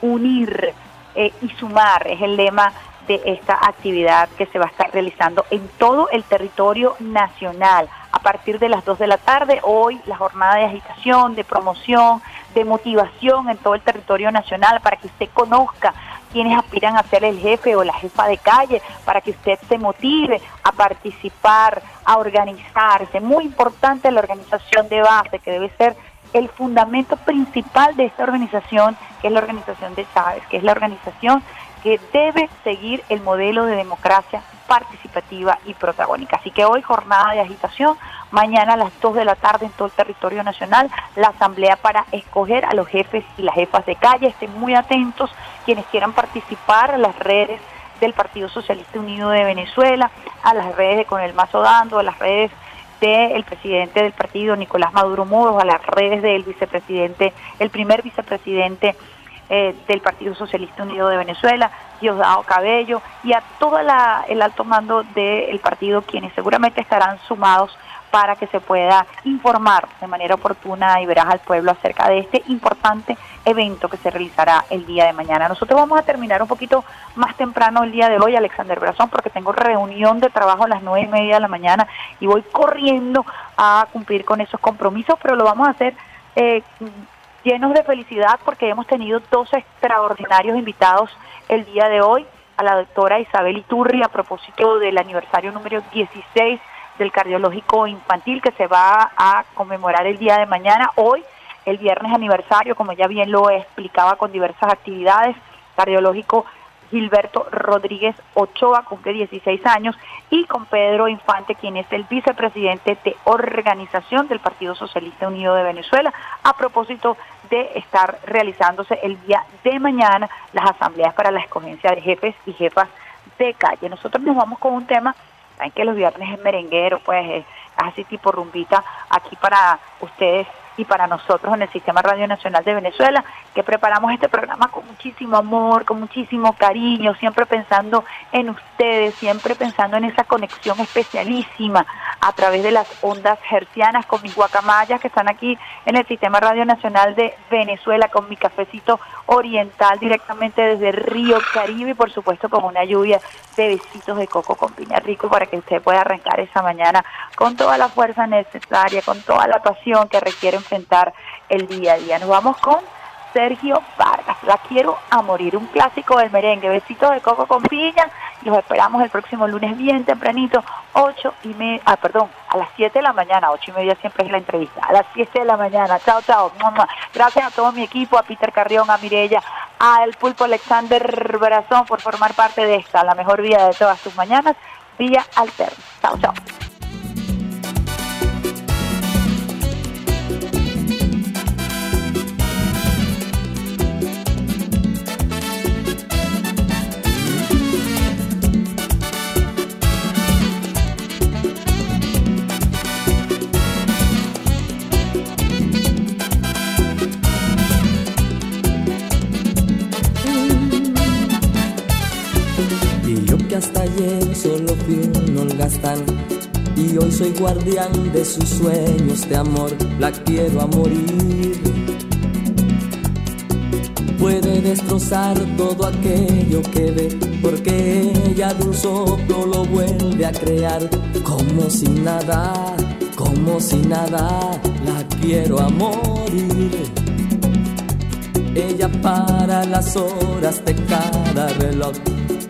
unir eh, y sumar, es el lema de esta actividad que se va a estar realizando en todo el territorio nacional. A partir de las 2 de la tarde, hoy la jornada de agitación, de promoción, de motivación en todo el territorio nacional para que usted conozca quienes aspiran a ser el jefe o la jefa de calle, para que usted se motive a participar, a organizarse. Muy importante la organización de base, que debe ser el fundamento principal de esta organización, que es la organización de Chávez, que es la organización que debe seguir el modelo de democracia participativa y protagónica. Así que hoy jornada de agitación, mañana a las 2 de la tarde en todo el territorio nacional, la asamblea para escoger a los jefes y las jefas de calle. Estén muy atentos quienes quieran participar a las redes del Partido Socialista Unido de Venezuela, a las redes de Con el Mazo Dando, a las redes del presidente del partido Nicolás Maduro Moros, a las redes del vicepresidente, el primer vicepresidente eh, del Partido Socialista Unido de Venezuela, Diosdado Cabello y a todo el alto mando del partido, quienes seguramente estarán sumados para que se pueda informar de manera oportuna y verás al pueblo acerca de este importante evento que se realizará el día de mañana. Nosotros vamos a terminar un poquito más temprano el día de hoy, Alexander Brazón, porque tengo reunión de trabajo a las nueve y media de la mañana y voy corriendo a cumplir con esos compromisos, pero lo vamos a hacer eh, llenos de felicidad porque hemos tenido dos extraordinarios invitados el día de hoy, a la doctora Isabel Iturri a propósito del aniversario número 16 del cardiológico infantil que se va a conmemorar el día de mañana, hoy, el viernes aniversario, como ya bien lo explicaba con diversas actividades, cardiológico Gilberto Rodríguez Ochoa, cumple 16 años, y con Pedro Infante, quien es el vicepresidente de organización del Partido Socialista Unido de Venezuela, a propósito de estar realizándose el día de mañana las asambleas para la escogencia de jefes y jefas de calle. Nosotros nos vamos con un tema, saben que los viernes es merenguero, pues es así tipo rumbita aquí para ustedes y para nosotros en el Sistema Radio Nacional de Venezuela, que preparamos este programa con muchísimo amor, con muchísimo cariño, siempre pensando en ustedes, siempre pensando en esa conexión especialísima a través de las ondas hercianas con mis guacamayas que están aquí en el Sistema Radio Nacional de Venezuela, con mi cafecito oriental directamente desde Río Caribe y por supuesto con una lluvia de besitos de coco con piña rico para que usted pueda arrancar esa mañana con toda la fuerza necesaria, con toda la pasión que requiere enfrentar el día a día. Nos vamos con Sergio Vargas. La quiero a morir, un clásico del merengue. Besitos de coco con piña. Los esperamos el próximo lunes bien tempranito, 8 y media, ah, perdón, a las 7 de la mañana, 8 y media siempre es la entrevista, a las 7 de la mañana. Chao, chao. Gracias a todo mi equipo, a Peter Carrión, a Mirella, al Pulpo Alexander Brazón por formar parte de esta, la mejor vida de todas tus mañanas, Vía Alterna. Chao, chao. Un holgazán y hoy soy guardián de sus sueños de amor, la quiero a morir. Puede destrozar todo aquello que ve, porque ella de un soplo lo vuelve a crear, como si nada, como si nada, la quiero a morir. Ella para las horas de cada reloj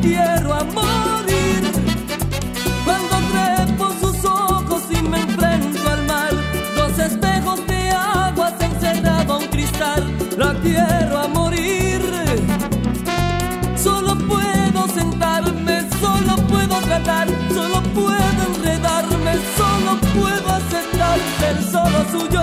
quiero a morir. Cuando trepo sus ojos y me enfrento al mar, los espejos de agua se encerrado a un cristal, la quiero a morir. Solo puedo sentarme, solo puedo tratar, solo puedo enredarme, solo puedo aceptar ser solo suyo,